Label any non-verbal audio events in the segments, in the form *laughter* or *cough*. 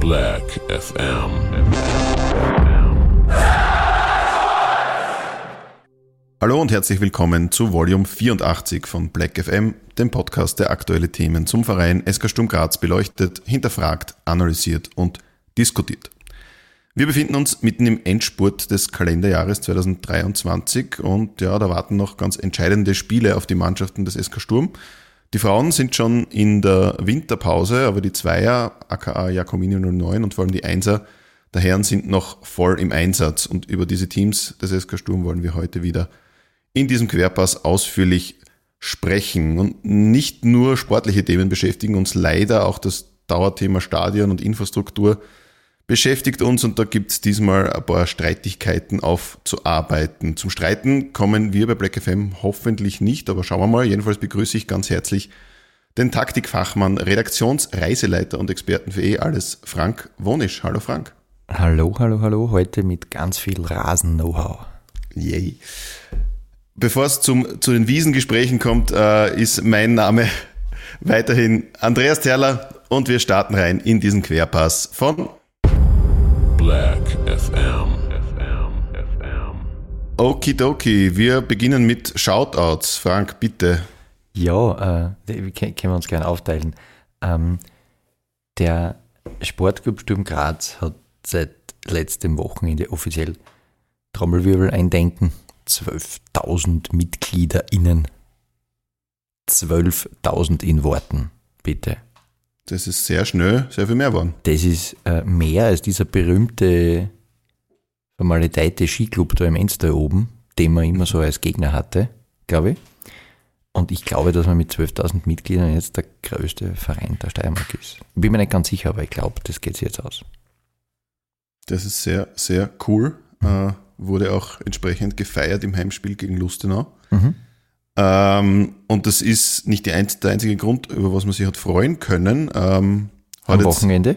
Black FM. Hallo und herzlich willkommen zu Volume 84 von Black FM, dem Podcast, der aktuelle Themen zum Verein SK Sturm Graz beleuchtet, hinterfragt, analysiert und diskutiert. Wir befinden uns mitten im Endspurt des Kalenderjahres 2023 und ja, da warten noch ganz entscheidende Spiele auf die Mannschaften des SK Sturm. Die Frauen sind schon in der Winterpause, aber die Zweier, aka Jacomini 09 und vor allem die Einser der Herren sind noch voll im Einsatz. Und über diese Teams des SK Sturm wollen wir heute wieder in diesem Querpass ausführlich sprechen. Und nicht nur sportliche Themen beschäftigen uns leider auch das Dauerthema Stadion und Infrastruktur beschäftigt uns und da gibt es diesmal ein paar Streitigkeiten aufzuarbeiten. Zum Streiten kommen wir bei Black FM hoffentlich nicht, aber schauen wir mal. Jedenfalls begrüße ich ganz herzlich den Taktikfachmann, Redaktionsreiseleiter und Experten für eh alles, Frank Wonisch. Hallo Frank. Hallo, hallo, hallo. Heute mit ganz viel Rasen-Know-how. Yay. Bevor es zum, zu den Wiesengesprächen kommt, äh, ist mein Name *laughs* weiterhin Andreas Terler und wir starten rein in diesen Querpass von Black FM. FM. FM. Okidoki. Wir beginnen mit Shoutouts. Frank, bitte. Ja, äh, können wir uns gerne aufteilen. Ähm, der Sportclub Sturm Graz hat seit letztem Wochenende offiziell Trommelwirbel eindenken. 12.000 MitgliederInnen. 12.000 in Worten, bitte. Das ist sehr schnell, sehr viel mehr geworden. Das ist äh, mehr als dieser berühmte vermaledeite Skiclub da im Enster oben, den man immer so als Gegner hatte, glaube ich. Und ich glaube, dass man mit 12.000 Mitgliedern jetzt der größte Verein der Steiermark ist. Bin mir nicht ganz sicher, aber ich glaube, das geht sich jetzt aus. Das ist sehr, sehr cool. Äh, wurde auch entsprechend gefeiert im Heimspiel gegen Lustenau. Mhm. Ähm, und das ist nicht die ein, der einzige Grund, über was man sich hat freuen können. Ähm, hat Am Wochenende?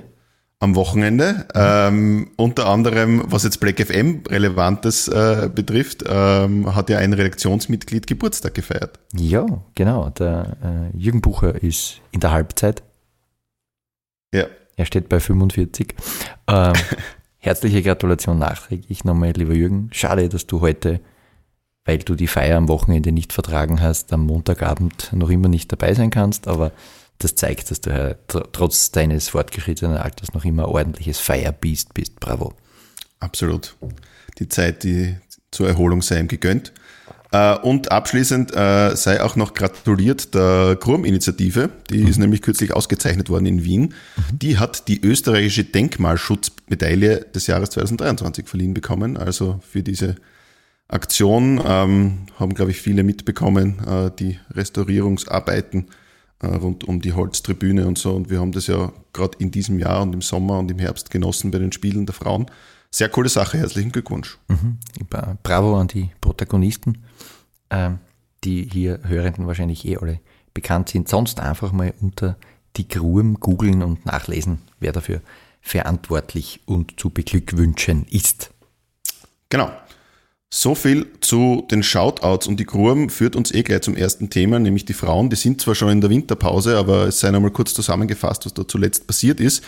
Am Wochenende. Ähm, unter anderem, was jetzt Black FM Relevantes äh, betrifft, ähm, hat ja ein Redaktionsmitglied Geburtstag gefeiert. Ja, genau. Der äh, Jürgen Bucher ist in der Halbzeit. Ja. Er steht bei 45. Ähm, *laughs* herzliche Gratulation nachträglich nochmal, lieber Jürgen. Schade, dass du heute, weil du die Feier am Wochenende nicht vertragen hast, am Montagabend noch immer nicht dabei sein kannst, aber das zeigt, dass du ja tr trotz deines fortgeschrittenen Alters noch immer ein ordentliches Feierbiest bist. Bravo. Absolut. Die Zeit, die zur Erholung sei ihm gegönnt. Äh, und abschließend äh, sei auch noch gratuliert der Grum-Initiative. Die ist nämlich kürzlich ausgezeichnet worden in Wien. Die hat die österreichische Denkmalschutzmedaille des Jahres 2023 verliehen bekommen. Also für diese Aktion ähm, haben, glaube ich, viele mitbekommen, äh, die Restaurierungsarbeiten äh, rund um die Holztribüne und so. Und wir haben das ja gerade in diesem Jahr und im Sommer und im Herbst genossen bei den Spielen der Frauen. Sehr coole Sache, herzlichen Glückwunsch. Mhm. Bra- Bravo an die Protagonisten, ähm, die hier Hörenden wahrscheinlich eh alle bekannt sind. Sonst einfach mal unter die Gruem googeln und nachlesen, wer dafür verantwortlich und zu beglückwünschen ist. Genau. So viel zu den Shoutouts und die Grum führt uns eh gleich zum ersten Thema, nämlich die Frauen. Die sind zwar schon in der Winterpause, aber es sei nochmal kurz zusammengefasst, was da zuletzt passiert ist.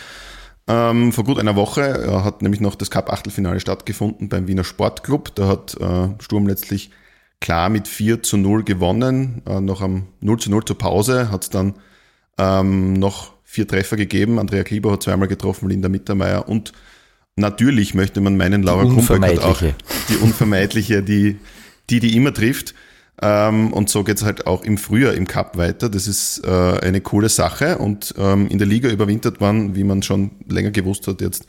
Ähm, vor gut einer Woche äh, hat nämlich noch das Cup-Achtelfinale stattgefunden beim Wiener Sportclub. Da hat äh, Sturm letztlich klar mit 4 zu 0 gewonnen. Äh, noch am 0 zu 0 zur Pause hat es dann ähm, noch vier Treffer gegeben. Andrea Klieber hat zweimal getroffen, Linda Mittermeier und natürlich möchte man meinen, Laura Kumpeck hat auch die unvermeidliche, die, die, die immer trifft. Ähm, und so geht's halt auch im Frühjahr im Cup weiter. Das ist äh, eine coole Sache. Und ähm, in der Liga überwintert man, wie man schon länger gewusst hat, jetzt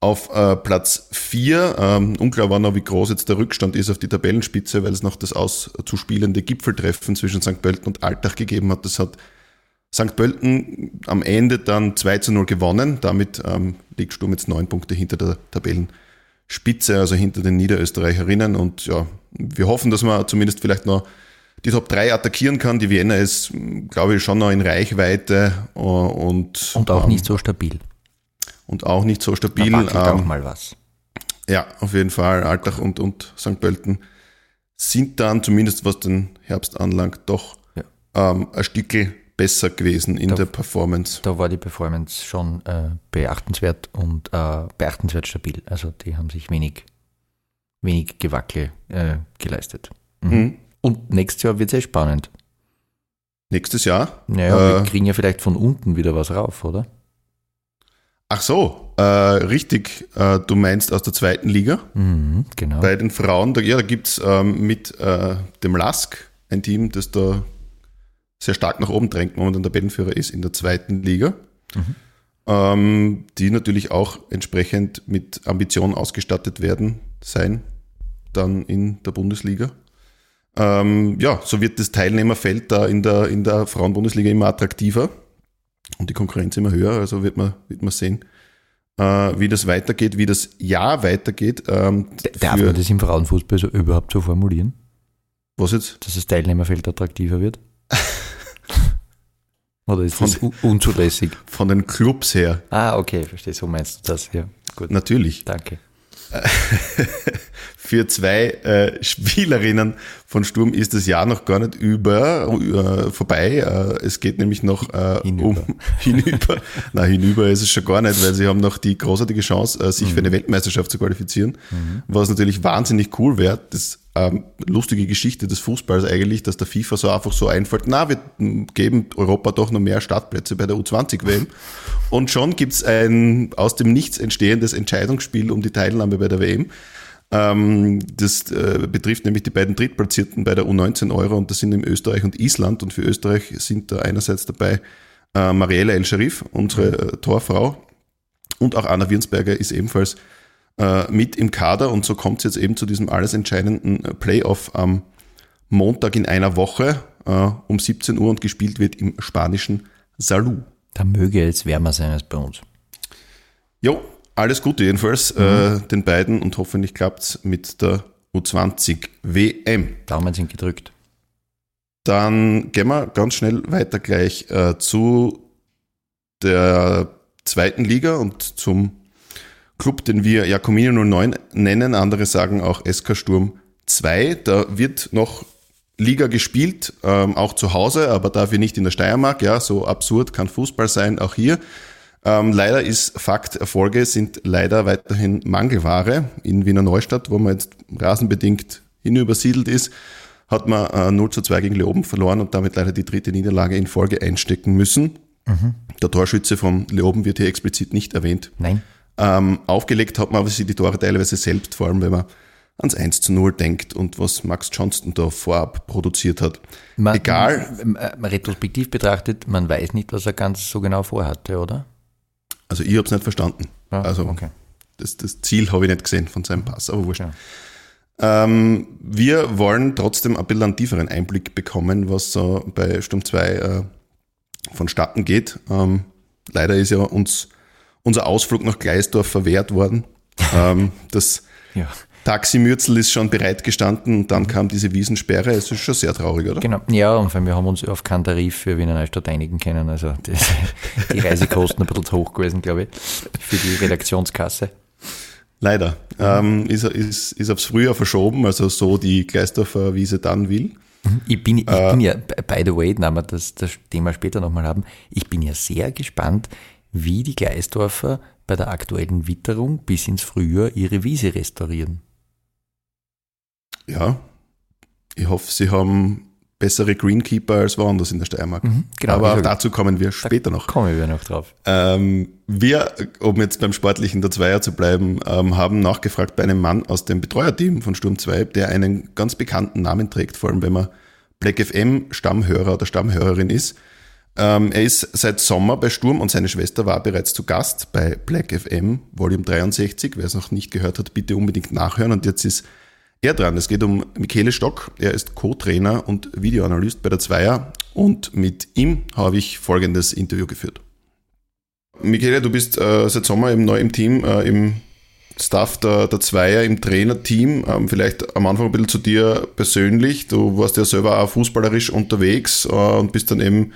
auf äh, Platz 4. Ähm, unklar war noch, wie groß jetzt der Rückstand ist auf die Tabellenspitze, weil es noch das auszuspielende Gipfeltreffen zwischen St. Pölten und Altach gegeben hat. Das hat St. Pölten am Ende dann 2 zu 0 gewonnen. Damit ähm, liegt Sturm jetzt neun Punkte hinter der Tabellenspitze, also hinter den Niederösterreicherinnen. Und ja, wir hoffen, dass man zumindest vielleicht noch die Top 3 attackieren kann. Die Vienna ist, glaube ich, schon noch in Reichweite äh, und, Und auch ähm, nicht so stabil. und auch nicht so Da stabil. auch Ähm, mal was. ja, auf jeden Fall. Altach und, und St. Pölten sind dann, zumindest was den Herbst anlangt, doch Ja. ähm, ein Stückel besser gewesen in Da- der Performance. Da war die Performance schon äh, beachtenswert und äh, beachtenswert stabil. Also die haben sich wenig, wenig Gewackel äh, geleistet. Mhm. Mhm. Und nächstes Jahr wird es eh spannend. Nächstes Jahr. Naja, Äh, wir kriegen ja vielleicht von unten wieder was rauf, oder? Ach so, äh, richtig. Äh, du meinst aus der zweiten Liga. Mhm, genau. Bei den Frauen, da, ja, da gibt es ähm, mit äh, dem Lask ein Team, das da sehr stark nach oben drängt, momentan der Tabellenführer ist in der zweiten Liga. Mhm. Ähm, die natürlich auch entsprechend mit Ambitionen ausgestattet werden sein, dann in der Bundesliga. Ähm, ja, so wird das Teilnehmerfeld da in der, in der Frauenbundesliga immer attraktiver und die Konkurrenz immer höher. Also wird man, wird man sehen, äh, wie das weitergeht, wie das Jahr weitergeht. Ähm, Darf man das im Frauenfußball so überhaupt so formulieren, Was jetzt? dass das Teilnehmerfeld attraktiver wird? *laughs* Oder ist Von- das un- unzulässig? Von den Clubs her, Ah, okay, verstehe, so meinst du das. Ja, gut, natürlich. danke. *laughs* Für zwei äh, Spielerinnen von Sturm ist das Jahr noch gar nicht über, äh, vorbei. Äh, es geht nämlich noch äh, Hinüber. um *laughs* hinüber. Na, hinüber ist es schon gar nicht, weil sie haben noch die großartige Chance, äh, sich für eine Weltmeisterschaft zu qualifizieren, was natürlich wahnsinnig cool wäre. Das ähm, lustige Geschichte des Fußballs eigentlich, dass der FIFA so einfach so einfällt, na, wir geben Europa doch noch mehr Startplätze bei der U20-WM. Und schon gibt's ein aus dem Nichts entstehendes Entscheidungsspiel um die Teilnahme bei der WM. Ähm, das äh, betrifft nämlich die beiden Drittplatzierten bei der U19 Euro und das sind in Österreich und Island. Und für Österreich sind da einerseits dabei äh, Marielle El Sharif, unsere äh, Torfrau, und auch Anna Wirnsberger ist ebenfalls äh, mit im Kader. Und so kommt es jetzt eben zu diesem alles entscheidenden äh, Playoff am Montag in einer Woche äh, um 17 Uhr und gespielt wird im spanischen Salou. Da möge es wärmer sein als bei uns. Jo, alles Gute jedenfalls äh, den beiden und hoffentlich klappt's mit der U20 WM. Daumen sind gedrückt. Dann gehen wir ganz schnell weiter gleich äh, zu der zweiten Liga und zum Club, den wir Jakomino 09 nennen. Andere sagen auch SK Sturm 2. Da wird noch Liga gespielt, ähm, auch zu Hause, aber dafür nicht in der Steiermark. Ja, so absurd kann Fußball sein, auch hier. Ähm, leider ist Fakt, Erfolge sind leider weiterhin Mangelware. In Wiener Neustadt, wo man jetzt rasenbedingt hinübersiedelt ist, hat man äh, 0 zu 2 gegen Leoben verloren und damit leider die dritte Niederlage in Folge einstecken müssen. Der Torschütze von Leoben wird hier explizit nicht erwähnt. Nein? Ähm, aufgelegt hat man aber sich die Tore teilweise selbst, vor allem wenn man ans 1 zu 0 denkt und was Max Johnston da vorab produziert hat. Man, Egal. Retrospektiv betrachtet, man weiß nicht, was er ganz so genau vorhatte, oder? Also ich habe es nicht verstanden. Ja, also okay. das, das Ziel habe ich nicht gesehen von seinem Pass, aber wurscht. Ja. Ähm, wir wollen trotzdem ein bisschen einen tieferen Einblick bekommen, was so bei Sturm 2 äh, vonstatten geht. Ähm, leider ist ja uns unser Ausflug nach Gleisdorf verwehrt worden. *laughs* ähm, das Ja. Taximürzel ist schon bereit gestanden und dann kam diese Wiesensperre. Es ist schon sehr traurig, oder? Genau. Ja, und vor allem, wir haben uns auf keinen Tarif für Wiener Neustadt einigen können. Also *laughs* das, die Reisekosten ein bisschen zu hoch gewesen, glaube ich, für die Redaktionskasse. Leider. Ähm, ist, ist, ist aufs Frühjahr verschoben, also so die Gleisdorfer Wiese dann will. Ich bin, ich Äh. bin ja, by the way, da wir das, das Thema später nochmal haben, ich bin ja sehr gespannt, wie die Gleisdorfer bei der aktuellen Witterung bis ins Frühjahr ihre Wiese restaurieren. Ja, ich hoffe, sie haben bessere Greenkeeper als woanders in der Steiermark. genau, Aber dazu kommen wir später noch. Kommen wir noch drauf. Ähm, wir, um jetzt beim Sportlichen der Zweier zu bleiben, ähm, haben nachgefragt bei einem Mann aus dem Betreuerteam von Sturm 2, der einen ganz bekannten Namen trägt, vor allem wenn man Black FM Stammhörer oder Stammhörerin ist. Ähm, er ist seit Sommer bei Sturm und seine Schwester war bereits zu Gast bei Black FM Volume 63. Wer es noch nicht gehört hat, bitte unbedingt nachhören. Und jetzt ist er dran. Es geht um Michele Stock. Er ist Co-Trainer und Videoanalyst bei der Zweier. Und mit ihm habe ich folgendes Interview geführt. Michele, du bist äh, seit Sommer eben neu im Team, äh, im Staff der, der Zweier, im Trainerteam. Ähm, vielleicht am Anfang ein bisschen zu dir persönlich. Du warst ja selber auch fußballerisch unterwegs äh, und bist dann eben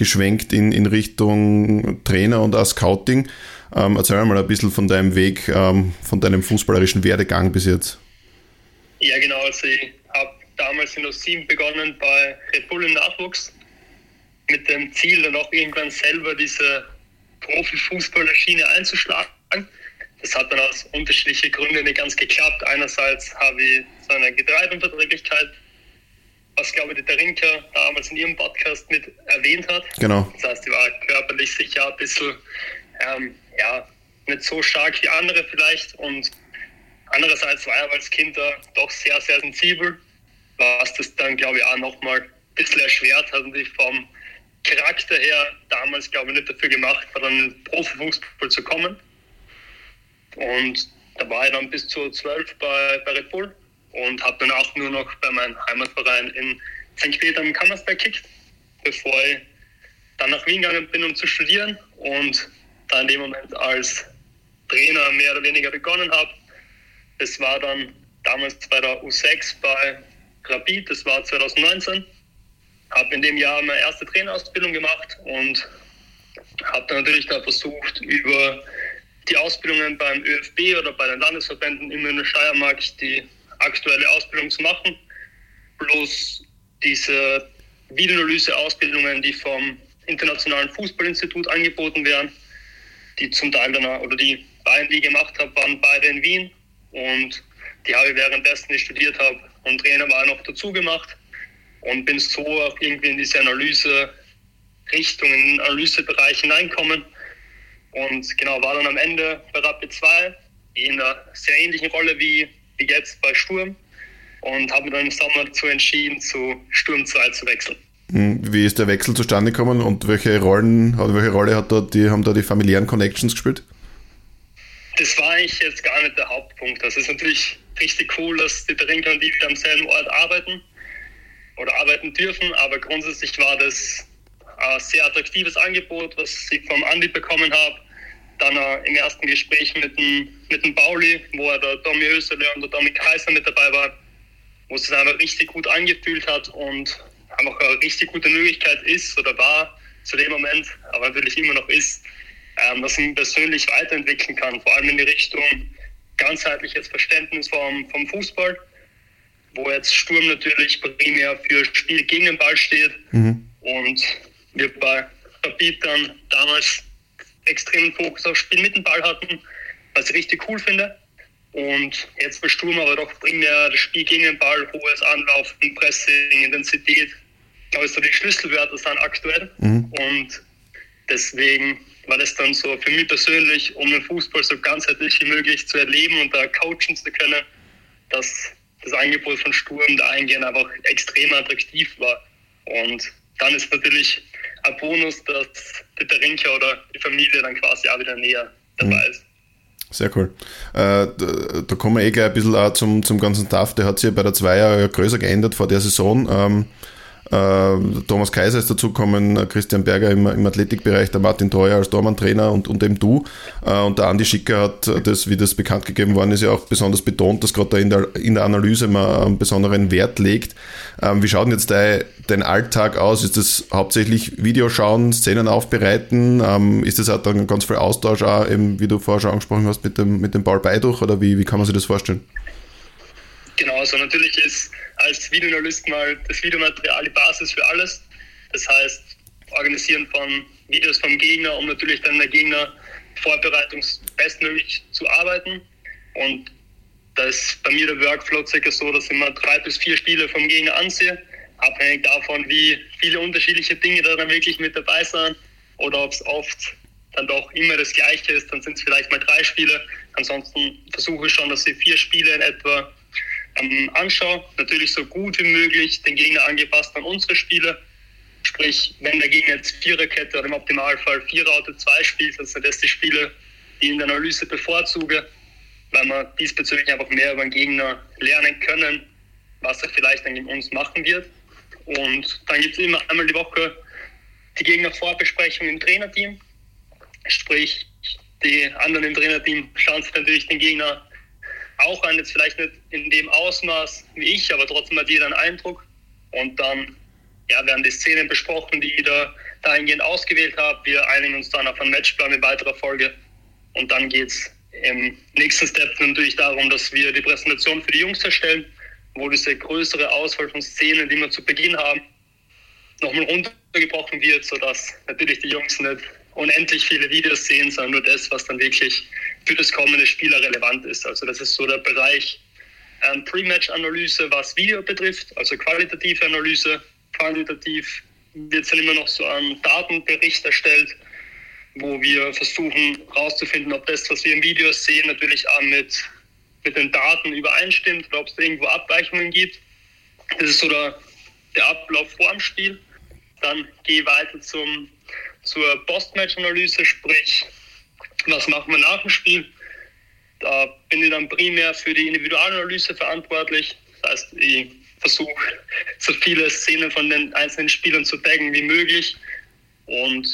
geschwenkt in, in Richtung Trainer und auch Scouting. Ähm, erzähl mal ein bisschen von deinem Weg, ähm, von deinem fußballerischen Werdegang bis jetzt. Ja, genau. Also ich habe damals in 07 begonnen bei Red Bull im Nachwuchs mit dem Ziel, dann auch irgendwann selber diese Profifußballerschiene einzuschlagen. Das hat dann aus unterschiedlichen Gründen nicht ganz geklappt. Einerseits habe ich so eine Getreideunverträglichkeit, was glaube ich die Darinka damals in ihrem Podcast mit erwähnt hat. Genau. Das heißt, ich war körperlich sicher ein bisschen, ähm, ja, nicht so stark wie andere vielleicht. Und andererseits war aber als Kind da doch sehr, sehr sensibel, was das dann, glaube ich, auch nochmal ein bisschen erschwert hat und ich vom Charakter her damals, glaube ich, nicht dafür gemacht war, dann in den Profifußball zu kommen. Und da war ich dann bis zu 12 bei, bei Red Bull und habe dann auch nur noch bei meinem Heimatverein in St. Peter im Kammersberg gekickt, bevor ich dann nach Wien gegangen bin, um zu studieren und da in dem Moment als Trainer mehr oder weniger begonnen habe. Das war dann damals bei der U6 bei Rapid, das war 2019 habe in dem Jahr meine erste Trainerausbildung gemacht und habe dann natürlich da versucht, über die Ausbildungen beim ÖFB oder bei den Landesverbänden in der Steiermark die aktuelle Ausbildung zu machen. Bloß diese Videoanalyse-Ausbildungen, die vom Internationalen Fußballinstitut angeboten werden, die zum Teil dann, oder die beiden, die ich gemacht habe, waren beide in Wien und die habe ich währenddessen ich studiert habe und Trainer war noch dazu gemacht und bin so auch irgendwie in diese Analyse-Richtung, in den Analysebereich hineinkommen. Und genau, war dann am Ende bei Rapid 2 in einer sehr ähnlichen Rolle wie, wie jetzt bei Sturm und habe dann im Sommer dazu entschieden, zu Sturm 2 zu wechseln. Hm, wie ist der Wechsel zustande gekommen und welche Rollen, welche Rolle hat da die, haben da die familiären Connections gespielt? Das war eigentlich jetzt gar nicht der Hauptpunkt. Das ist natürlich richtig cool, dass die Trinker und die wieder am selben Ort arbeiten oder arbeiten dürfen, aber grundsätzlich war das ein sehr attraktives Angebot, was ich vom Andi bekommen habe. Dann äh, im ersten Gespräch mit dem, mit dem Bauli, wo er der Tommy Ösele und der Tommy Kaiser mit dabei war, wo es sich einfach richtig gut angefühlt hat und einfach eine richtig gute Möglichkeit ist oder war zu dem Moment, aber natürlich immer noch ist, ähm, dass man persönlich weiterentwickeln kann, vor allem in die Richtung ganzheitliches Verständnis vom, vom Fußball wo jetzt Sturm natürlich primär für Spiel gegen den Ball steht mhm. und wir bei Rapid dann damals extremen Fokus auf Spiel mit dem Ball hatten, was ich richtig cool finde. Und jetzt bei Sturm aber doch primär das Spiel gegen den Ball, hohes Anlaufen, Pressing, Intensität, glaube ich, so die Schlüsselwerte sind aktuell. Mhm. Und deswegen war das dann so für mich persönlich, um den Fußball so ganzheitlich wie möglich zu erleben und da coachen zu können, dass das Angebot von Sturm da eingehen einfach extrem attraktiv war. Und dann ist natürlich ein Bonus, dass der Rinker oder die Familie dann quasi auch wieder näher dabei mhm. ist. Sehr cool. Äh, da, da, kommen wir eh gleich ein bisschen auch zum, zum ganzen TAF. Der hat sich ja bei der Zweier größer geändert vor der Saison. Ähm, äh, Thomas Kaiser ist dazugekommen, Christian Berger im, im Athletikbereich, der Martin Treuer als Dormann-Trainer und, und eben du. Äh, und der Andi Schicker hat das, wie das bekannt gegeben worden ist, ja auch besonders betont, dass gerade da in der, in der Analyse man einen besonderen Wert legt. Ähm, wie schaut denn jetzt dein, dein Alltag aus? Ist das hauptsächlich Videoschauen, Szenen aufbereiten? Ähm, ist das auch dann ganz viel Austausch, auch eben, wie du vorher schon angesprochen hast, mit dem, mit dem Paul Beiduch? Oder wie, wie kann man sich das vorstellen? Genau, also natürlich ist als Videoanalyst mal das Videomaterial die Basis für alles. Das heißt, Organisieren von Videos vom Gegner, um natürlich dann der Gegner vorbereitungsbestmöglich zu arbeiten. Und da ist bei mir der Workflow circa so, dass ich immer drei bis vier Spiele vom Gegner ansehe, abhängig davon, wie viele unterschiedliche Dinge da dann wirklich mit dabei sind oder ob es oft dann doch immer das Gleiche ist, dann sind es vielleicht mal drei Spiele. Ansonsten versuche ich schon, dass ich vier Spiele in etwa ähm, anschaue. Natürlich so gut wie möglich den Gegner angepasst an unsere Spiele. Sprich, wenn der Gegner jetzt Viererkette oder im Optimalfall Vierraute 2 spielt, dann sind das die Spiele, die in der Analyse bevorzuge, weil wir diesbezüglich einfach mehr über den Gegner lernen können, was er vielleicht dann gegen uns machen wird. Und dann gibt es immer einmal die Woche die Gegnervorbesprechung im Trainerteam. Sprich, die anderen im Trainerteam schauen sich natürlich den Gegner auch an, jetzt vielleicht nicht in dem Ausmaß wie ich, aber trotzdem hat jeder einen Eindruck. Und dann ja, werden die Szenen besprochen, die jeder dahingehend ausgewählt hat. Wir einigen uns dann auf einen Matchplan in weiterer Folge. Und dann geht es im nächsten Step natürlich darum, dass wir die Präsentation für die Jungs erstellen. wo diese größere Auswahl von Szenen, die wir zu Beginn haben, nochmal runtergebrochen wird, sodass natürlich die Jungs nicht unendlich viele Videos sehen, sondern nur das, was dann wirklich für das kommende Spieler relevant ist. Also das ist so der Bereich ähm, Pre-Match-Analyse, was Video betrifft, also qualitative Analyse. Quantitativ wird dann immer noch so ein Datenbericht erstellt, wo wir versuchen herauszufinden, ob das, was wir im Video sehen, natürlich auch mit, mit den Daten übereinstimmt oder ob es irgendwo Abweichungen gibt. Das ist so der, der Ablauf vor dem Spiel. Dann gehe ich weiter zum, zur Post-Match-Analyse, sprich, was machen wir nach dem Spiel? Da bin ich dann primär für die Individualanalyse verantwortlich. Das heißt, ich versuche so viele Szenen von den einzelnen Spielern zu taggen wie möglich. Und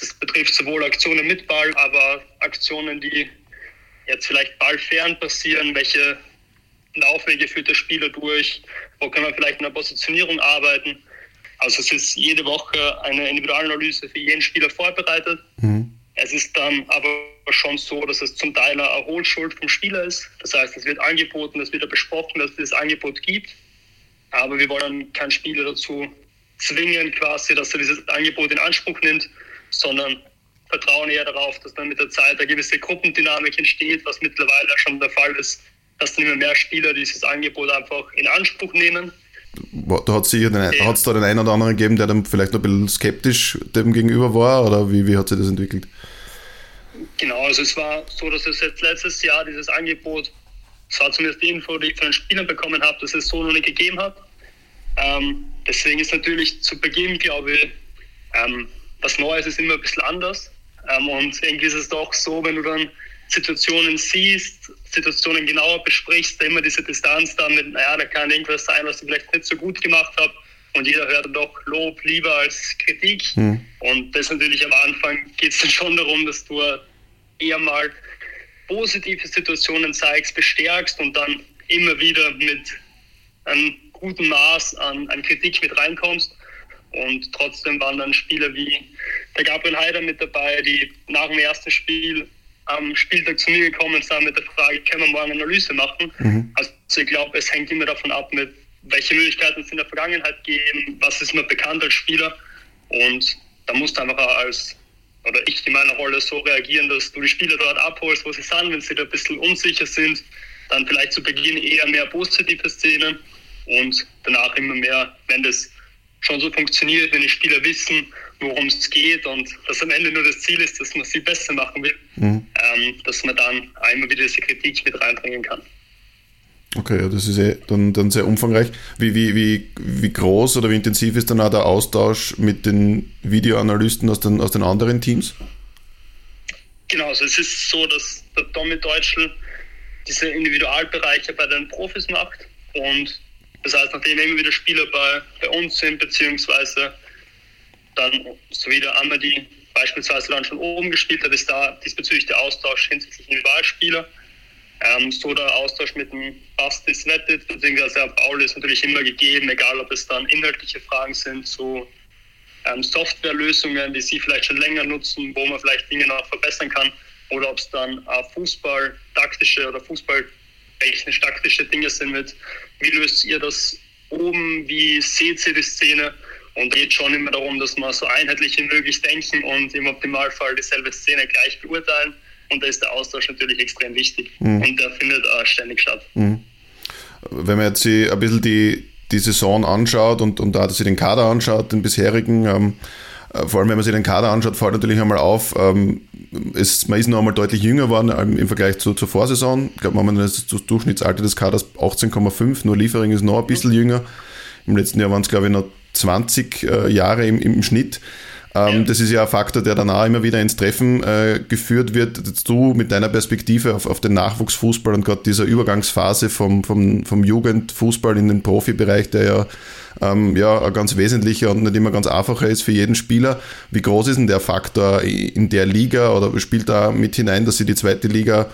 das betrifft sowohl Aktionen mit Ball, aber Aktionen, die jetzt vielleicht ballfern passieren, welche Laufwege führt der Spieler durch, wo kann man vielleicht in der Positionierung arbeiten. Also es ist jede Woche eine Individualanalyse für jeden Spieler vorbereitet. Mhm. Es ist dann aber schon so, dass es zum Teil eine Erholschuld vom Spieler ist. Das heißt, es wird angeboten, es wird besprochen, dass es das Angebot gibt. Aber wir wollen keinen Spieler dazu zwingen, quasi, dass er dieses Angebot in Anspruch nimmt, sondern vertrauen eher darauf, dass dann mit der Zeit eine gewisse Gruppendynamik entsteht, was mittlerweile schon der Fall ist, dass dann immer mehr Spieler dieses Angebot einfach in Anspruch nehmen. Da hat es ja. da den einen oder anderen gegeben, der dann vielleicht noch ein bisschen skeptisch dem gegenüber war, oder wie, wie hat sich das entwickelt? Genau, also es war so, dass es jetzt letztes Jahr dieses Angebot, das war zumindest die Info, die ich von den Spielern bekommen habe, dass es so noch nicht gegeben hat. Ähm, deswegen ist natürlich zu Beginn, glaube ich, ähm, was Neues ist immer ein bisschen anders. Ähm, und irgendwie ist es doch so, wenn du dann Situationen siehst, Situationen genauer besprichst, immer diese Distanz dann mit, naja, da kann irgendwas sein, was ich vielleicht nicht so gut gemacht habe. Und jeder hört doch Lob lieber als Kritik. Mhm. Und das natürlich am Anfang geht es dann schon darum, dass du eher mal positive Situationen zeigst, bestärkst und dann immer wieder mit einem guten Maß an, an Kritik mit reinkommst. Und trotzdem waren dann Spieler wie der Gabriel Heider mit dabei, die nach dem ersten Spiel am Spieltag zu mir gekommen sind mit der Frage, können wir morgen Analyse machen? Mhm. Also ich glaube, es hängt immer davon ab, mit welche Möglichkeiten es in der Vergangenheit geben, was ist mir bekannt als Spieler. Und da musst du einfach als, oder ich in meiner Rolle so reagieren, dass du die Spieler dort abholst, wo sie sind, wenn sie da ein bisschen unsicher sind, dann vielleicht zu Beginn eher mehr positive Szenen und danach immer mehr, wenn das schon so funktioniert, wenn die Spieler wissen, worum es geht und dass am Ende nur das Ziel ist, dass man sie besser machen will, mhm. ähm, dass man dann einmal wieder diese Kritik mit reinbringen kann. Okay, ja, das ist eh dann, dann sehr umfangreich. Wie, wie, wie, wie groß oder wie intensiv ist dann auch der Austausch mit den Videoanalysten aus den, aus den anderen Teams? Genau, also es ist so, dass der Tommy Deutschl diese Individualbereiche bei den Profis macht und das heißt, nachdem immer wieder Spieler bei, bei uns sind, beziehungsweise dann so wie der Amadi beispielsweise dann schon oben gespielt hat, ist da diesbezüglich der Austausch hinsichtlich Individualspieler. Ähm, so der Austausch mit dem Basti Svettit beziehungsweise der Paul ist natürlich immer gegeben, egal ob es dann inhaltliche Fragen sind zu ähm, Softwarelösungen, die sie vielleicht schon länger nutzen, wo man vielleicht Dinge noch verbessern kann, oder ob es dann äh, Fußball-taktische oder Fußball-technisch-taktische Dinge sind mit, wie löst ihr das oben, wie seht ihr die Szene? Und geht schon immer darum, dass wir so einheitlich wie möglich denken und im Optimalfall dieselbe Szene gleich beurteilen. Und da ist der Austausch natürlich extrem wichtig. Mhm. Und der findet auch ständig statt. Mhm. Wenn man jetzt sich ein bisschen die, die Saison anschaut und, und da sich den Kader anschaut, den bisherigen, ähm, äh, vor allem wenn man sich den Kader anschaut, fällt natürlich einmal auf, ähm, ist, man ist noch einmal deutlich jünger geworden ähm, im Vergleich zu, zur Vorsaison. Ich glaube, momentan ist das Durchschnittsalter des Kaders 18,5, nur Liefering ist noch ein bisschen jünger. Im letzten Jahr waren es, glaube ich, noch 20 äh, Jahre im, im Schnitt. Ähm. Das ist ja ein Faktor, der danach immer wieder ins Treffen äh, geführt wird. Du mit deiner Perspektive auf, auf den Nachwuchsfußball und gerade dieser Übergangsphase vom, vom, vom Jugendfußball in den Profibereich, der ja, ähm, ja ein ganz wesentlicher und nicht immer ganz einfacher ist für jeden Spieler. Wie groß ist denn der Faktor in der Liga oder spielt da mit hinein, dass sie die zweite Liga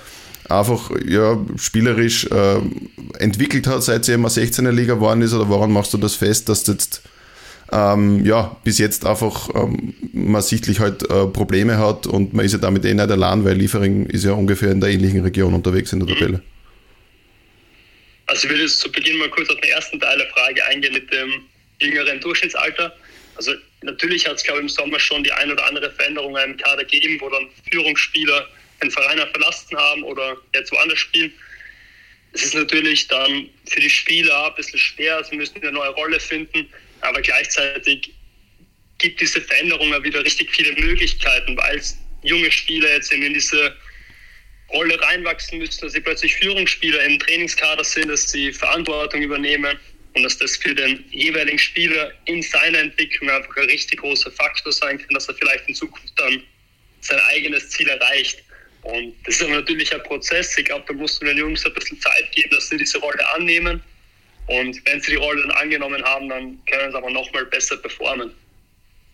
einfach ja, spielerisch äh, entwickelt hat, seit sie immer 16er Liga geworden ist? Oder woran machst du das fest, dass jetzt ähm, ja, bis jetzt einfach ähm, man sichtlich halt äh, Probleme hat und man ist ja damit eh nicht allein, weil Liefering ist ja ungefähr in der ähnlichen Region unterwegs in der Tabelle. Also ich will jetzt zu Beginn mal kurz auf den ersten Teil der Frage eingehen mit dem jüngeren Durchschnittsalter. Also natürlich hat es, glaube ich, im Sommer schon die ein oder andere Veränderung im Kader gegeben, wo dann Führungsspieler den Verein verlassen haben oder jetzt woanders spielen. Es ist natürlich dann für die Spieler ein bisschen schwer, sie müssen eine neue Rolle finden, aber gleichzeitig gibt diese Veränderung ja wieder richtig viele Möglichkeiten, weil junge Spieler jetzt in diese Rolle reinwachsen müssen, dass sie plötzlich Führungsspieler im Trainingskader sind, dass sie Verantwortung übernehmen und dass das für den jeweiligen Spieler in seiner Entwicklung einfach ein richtig großer Faktor sein kann, dass er vielleicht in Zukunft dann sein eigenes Ziel erreicht. Und das ist aber natürlich ein Prozess. Ich glaube, da musst du den Jungs ein bisschen Zeit geben, dass sie diese Rolle annehmen. Und wenn sie die Rolle dann angenommen haben, dann können sie aber nochmal besser performen.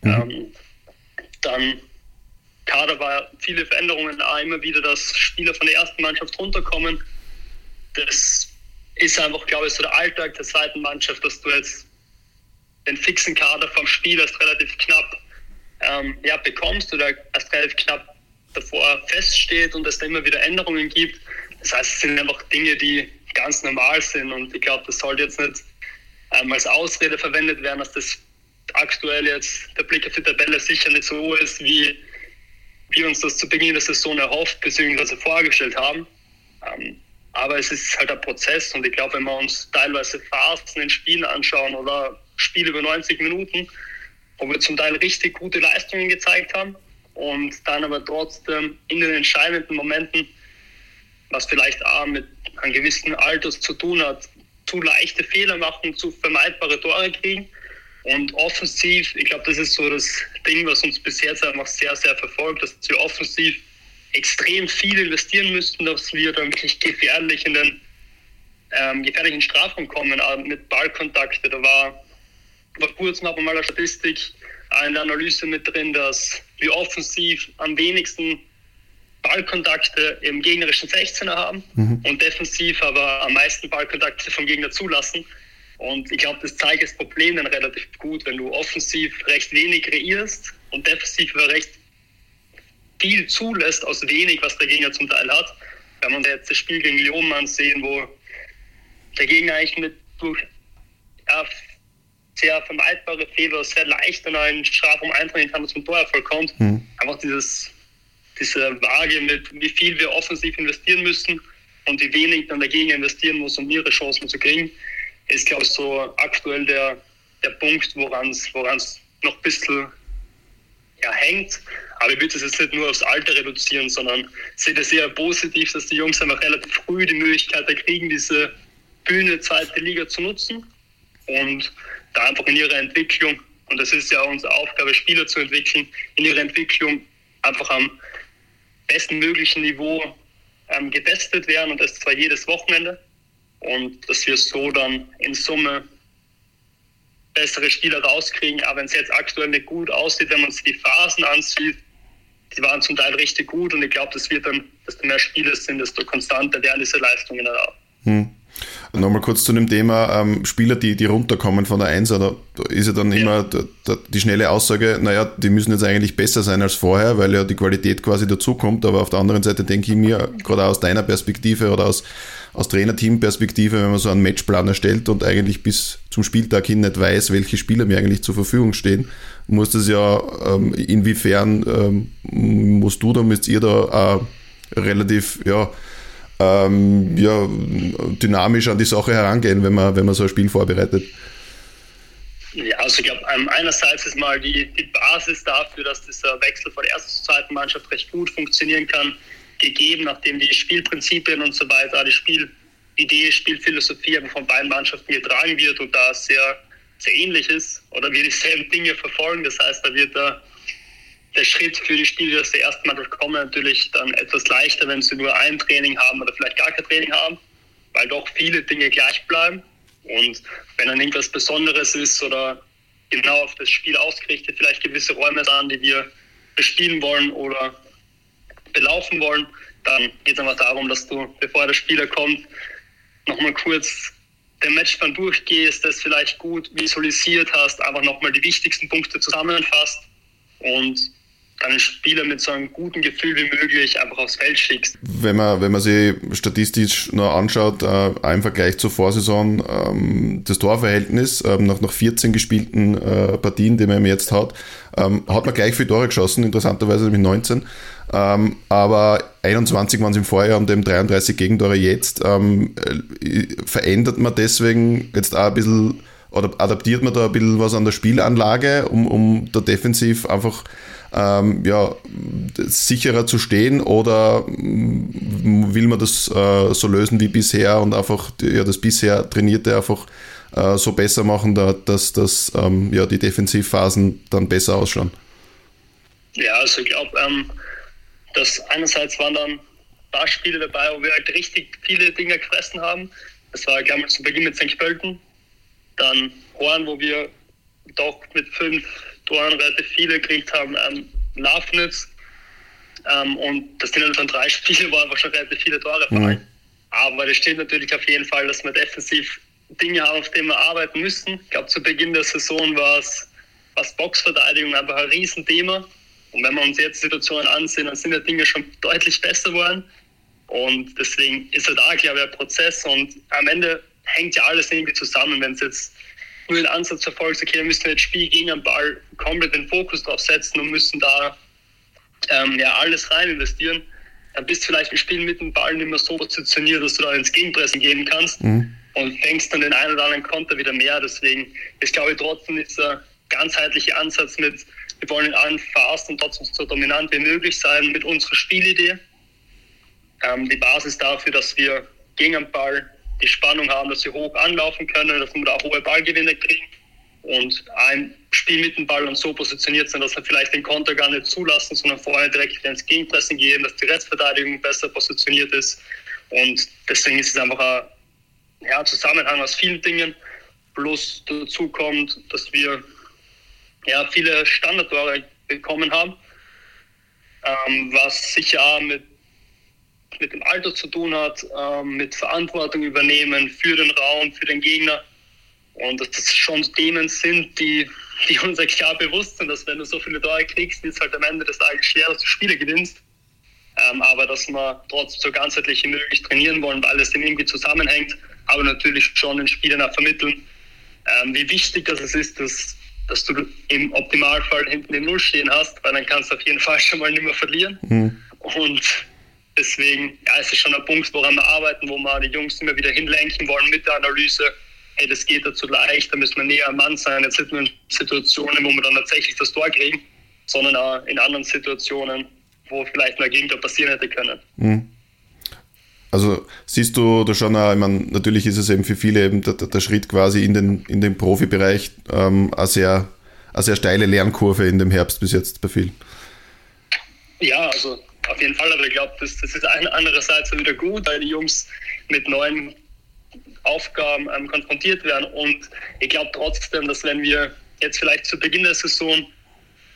Mhm. Ähm, dann Kader war viele Veränderungen, auch immer wieder, dass Spieler von der ersten Mannschaft runterkommen. Das ist einfach, glaube ich, so der Alltag der zweiten Mannschaft, dass du jetzt den fixen Kader vom Spiel erst relativ knapp ähm, ja, bekommst oder erst relativ knapp davor feststeht und es da immer wieder Änderungen gibt. Das heißt, es sind einfach Dinge, die ganz normal sind und ich glaube, das sollte jetzt nicht ähm, als Ausrede verwendet werden, dass das aktuell jetzt der Blick auf die Tabelle sicher nicht so ist, wie wir uns das zu Beginn der Saison erhofft bzw. vorgestellt haben. Ähm, aber es ist halt ein Prozess und ich glaube, wenn wir uns teilweise Phasen in Spielen anschauen oder Spiele über 90 Minuten, wo wir zum Teil richtig gute Leistungen gezeigt haben und dann aber trotzdem in den entscheidenden Momenten, was vielleicht auch mit einem gewissen Alter zu tun hat, zu leichte Fehler machen, zu vermeidbare Tore kriegen. Und offensiv, ich glaube, das ist so das Ding, was uns bis jetzt einfach sehr, sehr verfolgt, dass wir offensiv extrem viel investieren müssten, dass wir dann wirklich gefährlich in den ähm, gefährlichen Strafraum kommen, mit Ballkontakte. Da war vor kurzem aber mal eine Statistik, eine Analyse mit drin, dass wir offensiv am wenigsten Ballkontakte im gegnerischen 16er haben mhm. und defensiv aber am meisten Ballkontakte vom Gegner zulassen. Und ich glaube, das zeigt das Problem dann relativ gut, wenn du offensiv recht wenig kreierst und defensiv aber recht viel zulässt aus wenig, was der Gegner zum Teil hat. Wenn man jetzt das Spiel gegen Lyon ansehen, wo der Gegner eigentlich mit durch ja, sehr vermeidbare Fehler sehr leicht in einen Strafraum eintreten kann, dass zum Torerfolg kommt. Mhm. Einfach dieses, diese Waage mit, wie viel wir offensiv investieren müssen und wie wenig dann der Gegner investieren muss, um ihre Chancen zu kriegen, ist, glaube ich, so aktuell der, der Punkt, woran es noch ein bisschen ja, hängt. Aber ich würde das jetzt nicht nur aufs Alter reduzieren, sondern sehe das eher positiv, dass die Jungs einfach relativ früh die Möglichkeit kriegen, diese Bühne zweite Liga zu nutzen und da einfach in ihrer Entwicklung, und das ist ja unsere Aufgabe, Spieler zu entwickeln, in ihrer Entwicklung einfach am besten möglichen Niveau ähm, getestet werden und das zwar jedes Wochenende und dass wir so dann in Summe bessere Spieler rauskriegen. Aber wenn es jetzt aktuell nicht gut aussieht, wenn man sich die Phasen ansieht, die waren zum Teil richtig gut und ich glaube, das wird dann, desto mehr Spieler sind, desto konstanter werden diese Leistungen auch. Hm. Nochmal kurz zu dem Thema ähm, Spieler, die, die runterkommen von der Einser, da, da ist ja dann ja. immer da, da, die schnelle Aussage, naja, die müssen jetzt eigentlich besser sein als vorher, weil ja die Qualität quasi dazukommt, aber auf der anderen Seite denke ich mir, gerade aus deiner Perspektive oder aus, aus Trainerteam-Perspektive, wenn man so einen Matchplan erstellt und eigentlich bis zum Spieltag hin nicht weiß, welche Spieler mir eigentlich zur Verfügung stehen, muss das ja, ähm, inwiefern ähm, musst du da, müsst ihr da äh, relativ, ja, ähm, ja, dynamisch an die Sache herangehen, wenn man, wenn man so ein Spiel vorbereitet. Ja, also ich glaube, ähm, einerseits ist mal die, die Basis dafür, dass dieser Wechsel von der ersten zur zweiten Mannschaft recht gut funktionieren kann, gegeben, nachdem die Spielprinzipien und so weiter, die Spielidee, Spielphilosophie von beiden Mannschaften getragen wird und da sehr, sehr ähnlich ist oder wir dieselben Dinge verfolgen. Das heißt, da wird da der Schritt für die Spieler, dass der erste Mal kommen, natürlich dann etwas leichter, wenn sie nur ein Training haben oder vielleicht gar kein Training haben, weil doch viele Dinge gleich bleiben. Und wenn dann irgendwas Besonderes ist oder genau auf das Spiel ausgerichtet, vielleicht gewisse Räume sind, die wir bespielen wollen oder belaufen wollen, dann geht es einfach darum, dass du, bevor der Spieler kommt, nochmal kurz den Matchplan durchgehst, das vielleicht gut visualisiert hast, einfach nochmal die wichtigsten Punkte zusammenfasst und dann Spieler mit so einem guten Gefühl wie möglich einfach aufs Feld schickst. Wenn man, wenn man sich statistisch noch anschaut, äh, im Vergleich zur Vorsaison, ähm, das Torverhältnis ähm, nach, nach 14 gespielten äh, Partien, die man jetzt hat, ähm, hat man gleich viele Tore geschossen, interessanterweise nämlich 19. Ähm, aber 21 waren es im Vorjahr und eben 33 Gegentore jetzt. Ähm, äh, verändert man deswegen jetzt auch ein bisschen oder adaptiert man da ein bisschen was an der Spielanlage, um, um da defensiv einfach ähm, ja, sicherer zu stehen oder mm, will man das äh, so lösen wie bisher und einfach ja, das bisher Trainierte einfach äh, so besser machen, da, dass, dass ähm, ja, die Defensivphasen dann besser ausschauen? Ja, also ich glaube, ähm, dass einerseits waren dann ein paar Spiele dabei, wo wir halt richtig viele Dinge gefressen haben. Das war, glaube ich, zu Beginn mit St. Pölten, dann Horn, wo wir doch mit fünf Toren relativ viele gekriegt haben, ähm, Lafnitz. Ähm, und das sind dann schon drei *laughs* Spiele, wo einfach schon relativ viele Tore fallen. Mhm. Aber das steht natürlich auf jeden Fall, dass wir defensiv Dinge haben, auf denen wir arbeiten müssen. Ich glaube, zu Beginn der Saison war es was Boxverteidigung einfach ein Riesenthema. Und wenn wir uns jetzt Situationen ansehen, dann sind die Dinge schon deutlich besser geworden. Und deswegen ist er da, glaube ich, ein Prozess. Und am Ende hängt ja alles irgendwie zusammen. Wenn es jetzt nur den Ansatz verfolgst, okay, wir müssen jetzt Spiel gegen den Ball komplett den Fokus drauf setzen und müssen da ähm, ja, alles rein investieren, dann bist du vielleicht im Spiel mit dem Ball nicht mehr so positioniert, dass du da ins Gegenpressen gehen kannst mhm. und fängst dann den einen oder anderen Konter wieder mehr. Deswegen ist, glaube ich, trotzdem dieser ganzheitliche Ansatz mit, wir wollen in allen Phasen trotzdem so dominant wie möglich sein mit unserer Spielidee. Ähm, die Basis dafür, dass wir gegen den Ball die Spannung haben, dass sie hoch anlaufen können, dass wir da hohe Ballgewinne kriegen und ein Spiel mit dem Ball und so positioniert sind, dass wir vielleicht den Konter gar nicht zulassen, sondern vorher direkt ins Gegenpressen gehen, dass die Restverteidigung besser positioniert ist. Und deswegen ist es einfach ein ja, Zusammenhang aus vielen Dingen. Plus dazu kommt, dass wir ja, viele Standardtore bekommen haben, ähm, was sicher auch mit mit dem Alter zu tun hat, ähm, mit Verantwortung übernehmen für den Raum, für den Gegner. Und dass das schon Themen sind, die, die uns klar bewusst sind, dass wenn du so viele Tore kriegst, ist halt am Ende des Tages schwer, dass du Spiele gewinnst. Ähm, aber dass wir trotzdem so ganzheitlich wie möglich trainieren wollen, weil alles irgendwie zusammenhängt, aber natürlich schon den Spielern auch vermitteln, ähm, wie wichtig das ist, dass, dass du im Optimalfall hinten den Null stehen hast, weil dann kannst du auf jeden Fall schon mal nicht mehr verlieren. Mhm. Und Deswegen, ja, es ist schon ein Punkt, woran wir arbeiten, wo wir die Jungs immer wieder hinlenken wollen mit der Analyse. Hey, das geht dazu leicht, da müssen wir näher am Mann sein. Jetzt sind wir in Situationen, wo wir dann tatsächlich das Tor kriegen, sondern auch in anderen Situationen, wo vielleicht mal Gegentor passieren hätte können. Mhm. Also siehst du da schon, ich meine, natürlich ist es eben für viele eben der, der Schritt quasi in den, in den Profibereich ähm, eine, sehr, eine sehr steile Lernkurve in dem Herbst bis jetzt bei vielen. Ja, also auf jeden Fall, aber ich glaube, das, das ist andererseits wieder gut, weil die Jungs mit neuen Aufgaben ähm, konfrontiert werden. Und ich glaube trotzdem, dass wenn wir jetzt vielleicht zu Beginn der Saison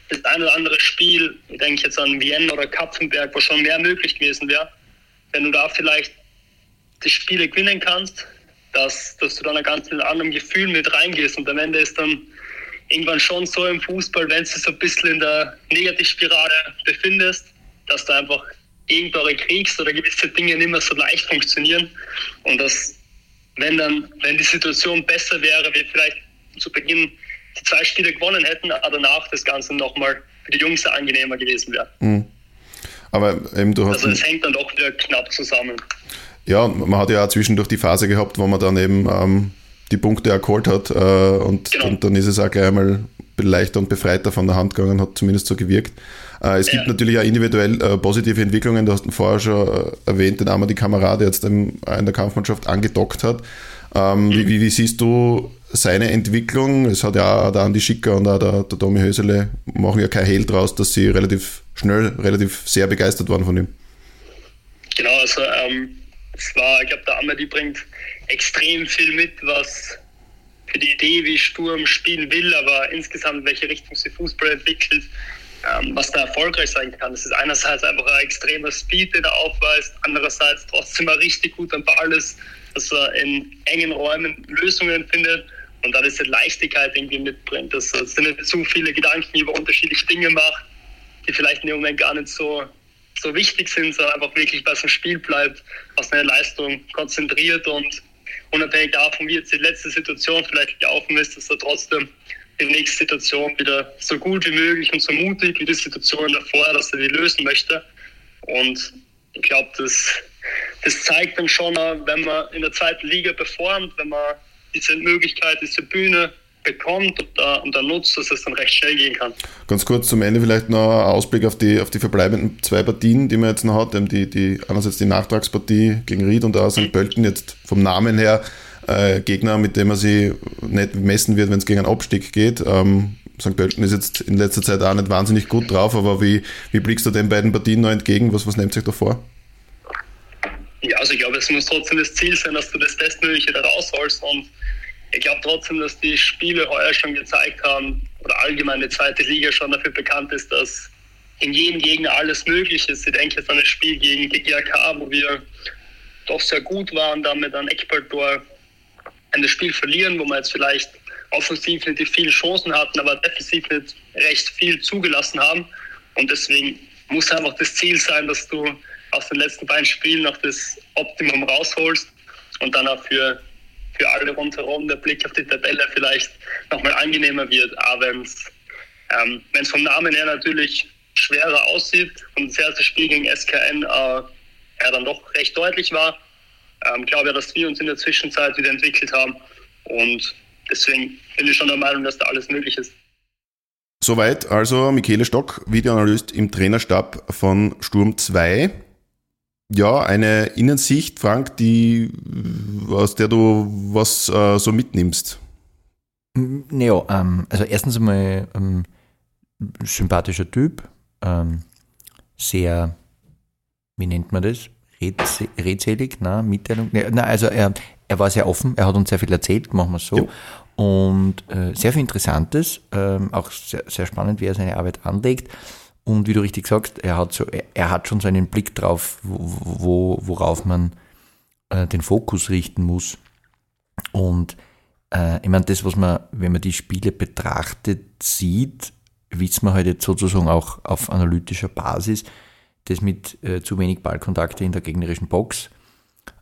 das ein oder andere Spiel, ich denke jetzt an Vienna oder Kapfenberg, wo schon mehr möglich gewesen wäre, wenn du da vielleicht die Spiele gewinnen kannst, dass, dass du dann ein ganz anderes Gefühl mit reingehst. Und am Ende ist dann irgendwann schon so im Fußball, wenn du so ein bisschen in der Negativspirale befindest, dass du einfach Gegentore kriegst oder gewisse Dinge nicht mehr so leicht funktionieren. Und dass, wenn dann, wenn die Situation besser wäre, wir vielleicht zu Beginn die zwei Spiele gewonnen hätten, aber danach das Ganze nochmal für die Jungs angenehmer gewesen wäre. Mhm. Aber eben du hast. Also es hängt dann doch wieder knapp zusammen. Ja, man hat ja auch zwischendurch die Phase gehabt, wo man dann eben ähm, die Punkte erholt hat äh, und, genau. und, dann ist es auch gleich einmal leichter und befreiter von der Hand gegangen, hat zumindest so gewirkt. Äh, es gibt natürlich auch individuell äh, positive Entwicklungen. Du hast ihn vorher schon äh, erwähnt, den Amadi Kamera, der jetzt in der Kampfmannschaft angedockt hat. Ähm, mhm. wie, wie, siehst du seine Entwicklung? Es hat ja auch der Andi Schicker und auch der, der Tommy Hösele machen ja kein Hehl draus, dass sie relativ schnell, relativ sehr begeistert waren von ihm. Genau, also ähm, es war, ich glaube, der Amadi bringt extrem viel mit, was für die Idee, wie Sturm spielen will, aber insgesamt, welche Richtung sie Fußball entwickelt, ähm, was da erfolgreich sein kann. Das ist einerseits einfach ein extremer Speed, den er aufweist, andererseits trotzdem ein richtig gut am Ball ist, dass er in engen Räumen Lösungen findet und dann diese Leichtigkeit irgendwie mitbringt, dass er nicht zu viele Gedanken über unterschiedliche Dinge macht, die vielleicht in dem Moment gar nicht so, so wichtig sind, sondern einfach wirklich bei so einem Spiel bleibt, auf seine Leistung konzentriert und unabhängig davon, wie jetzt die letzte Situation vielleicht gelaufen ist, dass er trotzdem die nächste Situation wieder so gut wie möglich und so mutig wie die Situation davor, dass er die lösen möchte. Und ich glaube, das, das zeigt dann schon, wenn man in der zweiten Liga performt, wenn man diese Möglichkeit, diese Bühne bekommt und, da, und dann nutzt, dass es dann recht schnell gehen kann. Ganz kurz zum Ende vielleicht noch ein Ausblick auf die, auf die verbleibenden zwei Partien, die man jetzt noch hat. Die, die, einerseits die Nachtragspartie gegen Ried und auch St. Mhm. Pölten jetzt vom Namen her äh, Gegner, mit dem man sie nicht messen wird, wenn es gegen einen Abstieg geht. Ähm, St. Pölten ist jetzt in letzter Zeit auch nicht wahnsinnig gut drauf, aber wie, wie blickst du den beiden Partien noch entgegen? Was, was nimmt sich da vor? Ja, also ich glaube, es muss trotzdem das Ziel sein, dass du das Bestmögliche da rausholst und ich glaube trotzdem, dass die Spiele heuer schon gezeigt haben, oder allgemein die zweite Liga schon dafür bekannt ist, dass in jedem Gegner alles möglich ist. Ich denke jetzt an das Spiel gegen die GAK, wo wir doch sehr gut waren, damit an Eckballtor ein Spiel verlieren, wo wir jetzt vielleicht offensiv nicht viele Chancen hatten, aber defensiv nicht recht viel zugelassen haben. Und deswegen muss einfach das Ziel sein, dass du aus den letzten beiden Spielen noch das Optimum rausholst und dann auch für, für alle rundherum der Blick auf die Tabelle vielleicht nochmal angenehmer wird. Aber wenn es ähm, vom Namen her natürlich schwerer aussieht und das erste Spiel gegen SKN äh, ja dann doch recht deutlich war, ähm, glaube ja, dass wir uns in der Zwischenzeit wieder entwickelt haben. Und deswegen bin ich schon der Meinung, dass da alles möglich ist. Soweit also Michele Stock, Videoanalyst im Trainerstab von Sturm 2. Ja, eine Innensicht, Frank, die, aus der du was äh, so mitnimmst. Naja, ähm, also erstens einmal ähm, sympathischer Typ, ähm, sehr, wie nennt man das? redselig, na, Mitteilung. Na, also er, er war sehr offen, er hat uns sehr viel erzählt, machen wir es so. Ja. Und äh, sehr viel Interessantes, ähm, auch sehr, sehr spannend, wie er seine Arbeit anlegt. Und wie du richtig sagst, er hat, so, er hat schon so einen Blick drauf, wo, worauf man äh, den Fokus richten muss. Und äh, ich meine, das, was man, wenn man die Spiele betrachtet, sieht, wissen wir halt jetzt sozusagen auch auf analytischer Basis, das mit äh, zu wenig Ballkontakte in der gegnerischen Box,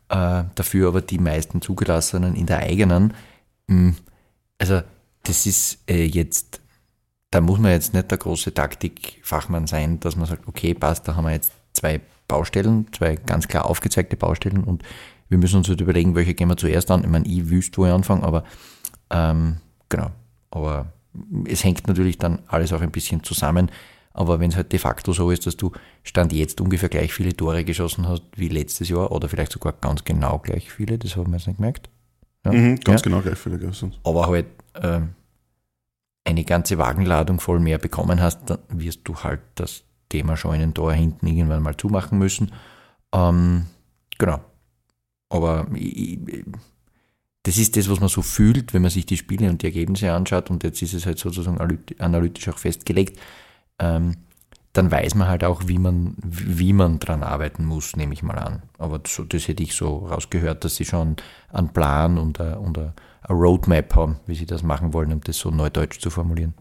äh, dafür aber die meisten zugelassenen in der eigenen. Mh, hm, also das ist äh, jetzt, da muss man jetzt nicht der große Taktikfachmann sein, dass man sagt, okay, passt, da haben wir jetzt zwei Baustellen, zwei ganz klar aufgezeigte Baustellen und wir müssen uns halt überlegen, welche gehen wir zuerst an. Ich meine, ich wüsste, wo ich anfange, aber ähm, genau. Aber es hängt natürlich dann alles auch ein bisschen zusammen. Aber wenn es halt de facto so ist, dass du Stand jetzt ungefähr gleich viele Tore geschossen hast wie letztes Jahr oder vielleicht sogar ganz genau gleich viele, das haben wir jetzt nicht gemerkt. Ja? Mhm, ganz ja. genau gleich viele geschossen. Aber halt ähm, eine ganze Wagenladung voll mehr bekommen hast, dann wirst du halt das Thema Scheunentor hinten irgendwann mal zumachen müssen. Ähm, genau. Aber das ist das, was man so fühlt, wenn man sich die Spiele und die Ergebnisse anschaut und jetzt ist es halt sozusagen analytisch auch festgelegt ähm, dann weiß man halt auch, wie man, wie man dran arbeiten muss, nehme ich mal an. Aber so, das hätte ich so rausgehört, dass sie schon einen Plan und eine, und eine Roadmap haben, wie sie das machen wollen, um das so neudeutsch zu formulieren.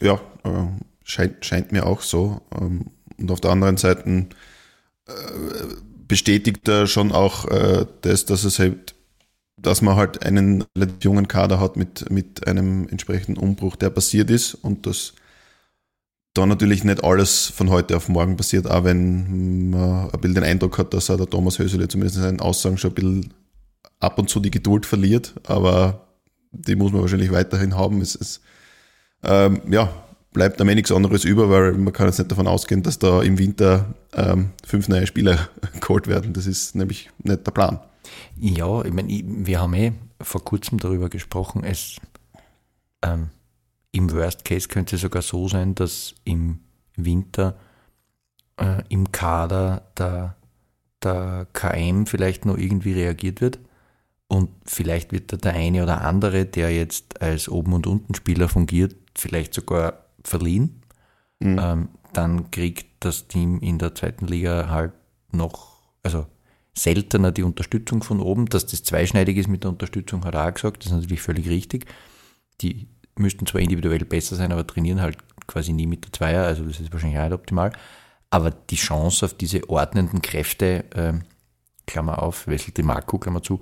Ja, äh, scheint, scheint mir auch so. Ähm, und auf der anderen Seite äh, bestätigt er schon auch äh, das, dass es halt dass man halt einen jungen Kader hat mit, mit einem entsprechenden Umbruch, der passiert ist und das da natürlich nicht alles von heute auf morgen passiert, auch wenn man ein bisschen den Eindruck hat, dass auch der Thomas Hösele zumindest in seinen Aussagen schon ein bisschen ab und zu die Geduld verliert, aber die muss man wahrscheinlich weiterhin haben. Es ist, ähm, ja, bleibt am Ende nichts anderes über, weil man kann jetzt nicht davon ausgehen, dass da im Winter ähm, fünf neue Spieler *laughs* geholt werden. Das ist nämlich nicht der Plan. Ja, ich meine, wir haben eh vor kurzem darüber gesprochen, es ähm, im Worst Case könnte es sogar so sein, dass im Winter äh, im Kader der, der KM vielleicht noch irgendwie reagiert wird und vielleicht wird da der eine oder andere, der jetzt als Oben- und Untenspieler fungiert, vielleicht sogar verliehen. Mhm. Ähm, dann kriegt das Team in der zweiten Liga halt noch, also seltener die Unterstützung von oben. Dass das zweischneidig ist mit der Unterstützung, hat er auch gesagt, das ist natürlich völlig richtig. Die müssten zwar individuell besser sein, aber trainieren halt quasi nie mit der Zweier, also das ist wahrscheinlich auch nicht optimal. Aber die Chance auf diese ordnenden Kräfte, äh, Klammer auf, Wessel de Marco, Klammer zu,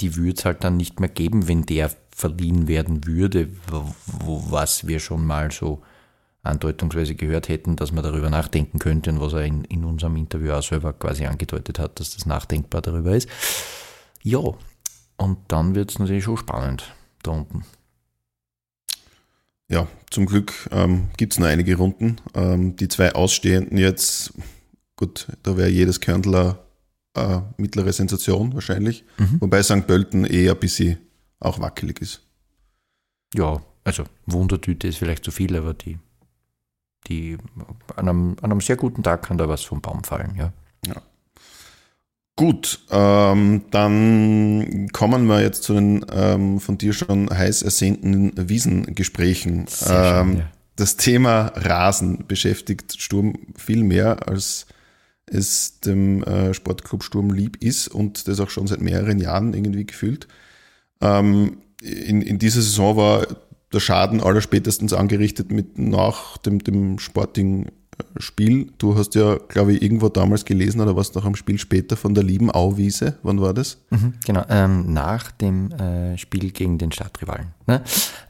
die würde es halt dann nicht mehr geben, wenn der verliehen werden würde, was wir schon mal so andeutungsweise gehört hätten, dass man darüber nachdenken könnte und was er in, in unserem Interview auch selber quasi angedeutet hat, dass das nachdenkbar darüber ist. Ja, und dann wird es natürlich schon spannend da unten. Ja, zum Glück ähm, gibt es noch einige Runden. Ähm, die zwei Ausstehenden jetzt, gut, da wäre jedes Körndler äh, mittlere Sensation wahrscheinlich. Mhm. Wobei St. Pölten eher ein bisschen auch wackelig ist. Ja, also Wundertüte ist vielleicht zu viel, aber die, die an, einem, an einem sehr guten Tag kann da was vom Baum fallen, ja. Ja. Gut, ähm, dann kommen wir jetzt zu den ähm, von dir schon heiß ersehnten Wiesengesprächen. Ähm, ja. Das Thema Rasen beschäftigt Sturm viel mehr, als es dem äh, Sportclub Sturm lieb ist und das auch schon seit mehreren Jahren irgendwie gefühlt. Ähm, in, in dieser Saison war der Schaden aller spätestens angerichtet mit nach dem, dem Sporting Spiel. Du hast ja, glaube ich, irgendwo damals gelesen oder was noch am Spiel später von der lieben Auwiese. Wann war das? Mhm, genau, ähm, nach dem äh, Spiel gegen den Stadtrivalen. Ne?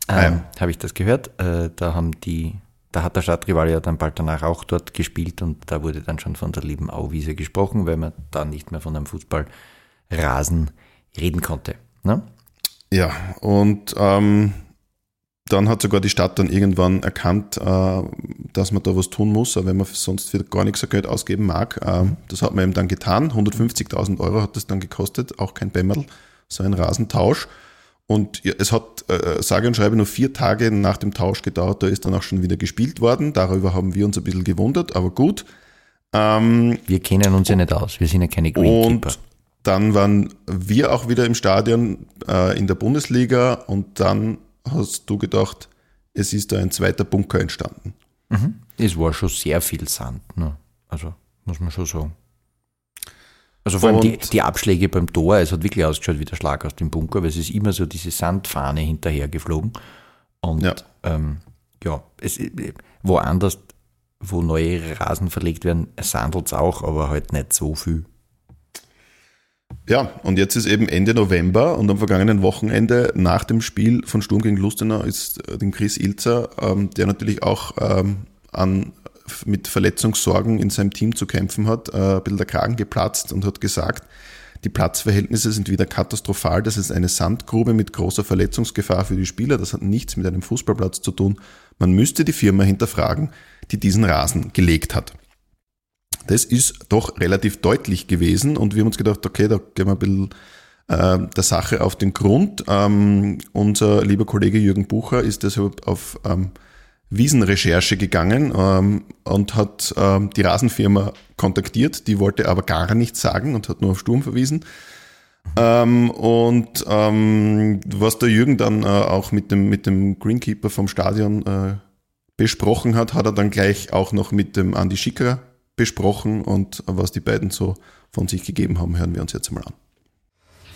Ähm, ah, ja. Habe ich das gehört. Äh, da haben die, da hat der Stadtrivale ja dann bald danach auch dort gespielt und da wurde dann schon von der lieben Auwiese gesprochen, weil man da nicht mehr von einem Fußballrasen reden konnte. Ne? Ja, und ähm, dann hat sogar die Stadt dann irgendwann erkannt, äh, dass man da was tun muss, wenn man sonst wieder gar nichts Geld ausgeben mag. Äh, das hat man eben dann getan. 150.000 Euro hat das dann gekostet, auch kein Bämmerl, so ein Rasentausch. Und es hat, äh, sage und schreibe, nur vier Tage nach dem Tausch gedauert, da ist dann auch schon wieder gespielt worden. Darüber haben wir uns ein bisschen gewundert, aber gut. Ähm, wir kennen uns ja nicht aus, wir sind ja keine Greenkeeper. Und dann waren wir auch wieder im Stadion äh, in der Bundesliga und dann hast du gedacht, es ist da ein zweiter Bunker entstanden. Mhm. Es war schon sehr viel Sand, ne? also muss man schon sagen. Also vor allem die, die, Abschläge beim Tor, es hat wirklich ausgeschaut wie der Schlag aus dem Bunker, weil es ist immer so diese Sandfahne hinterher geflogen. Und ja, ähm, ja es, woanders, wo neue Rasen verlegt werden, sandelt es auch, aber halt nicht so viel. Ja, und jetzt ist eben Ende November und am vergangenen Wochenende nach dem Spiel von Sturm gegen Lustenau ist äh, dem Chris Ilzer, ähm, der natürlich auch ähm, an, mit Verletzungssorgen in seinem Team zu kämpfen hat, äh, ein bisschen der Kragen geplatzt und hat gesagt, die Platzverhältnisse sind wieder katastrophal. Das ist eine Sandgrube mit großer Verletzungsgefahr für die Spieler. Das hat nichts mit einem Fußballplatz zu tun. Man müsste die Firma hinterfragen, die diesen Rasen gelegt hat. Das ist doch relativ deutlich gewesen und wir haben uns gedacht, okay, da gehen wir ein bisschen äh, der Sache auf den Grund. Ähm, unser lieber Kollege Jürgen Bucher ist deshalb auf ähm, Wiesenrecherche gegangen ähm, und hat ähm, die Rasenfirma kontaktiert, die wollte aber gar nichts sagen und hat nur auf Sturm verwiesen. Ähm, und ähm, was der Jürgen dann äh, auch mit dem, mit dem Greenkeeper vom Stadion äh, besprochen hat, hat er dann gleich auch noch mit dem Andi Schicker besprochen und was die beiden so von sich gegeben haben, hören wir uns jetzt mal an.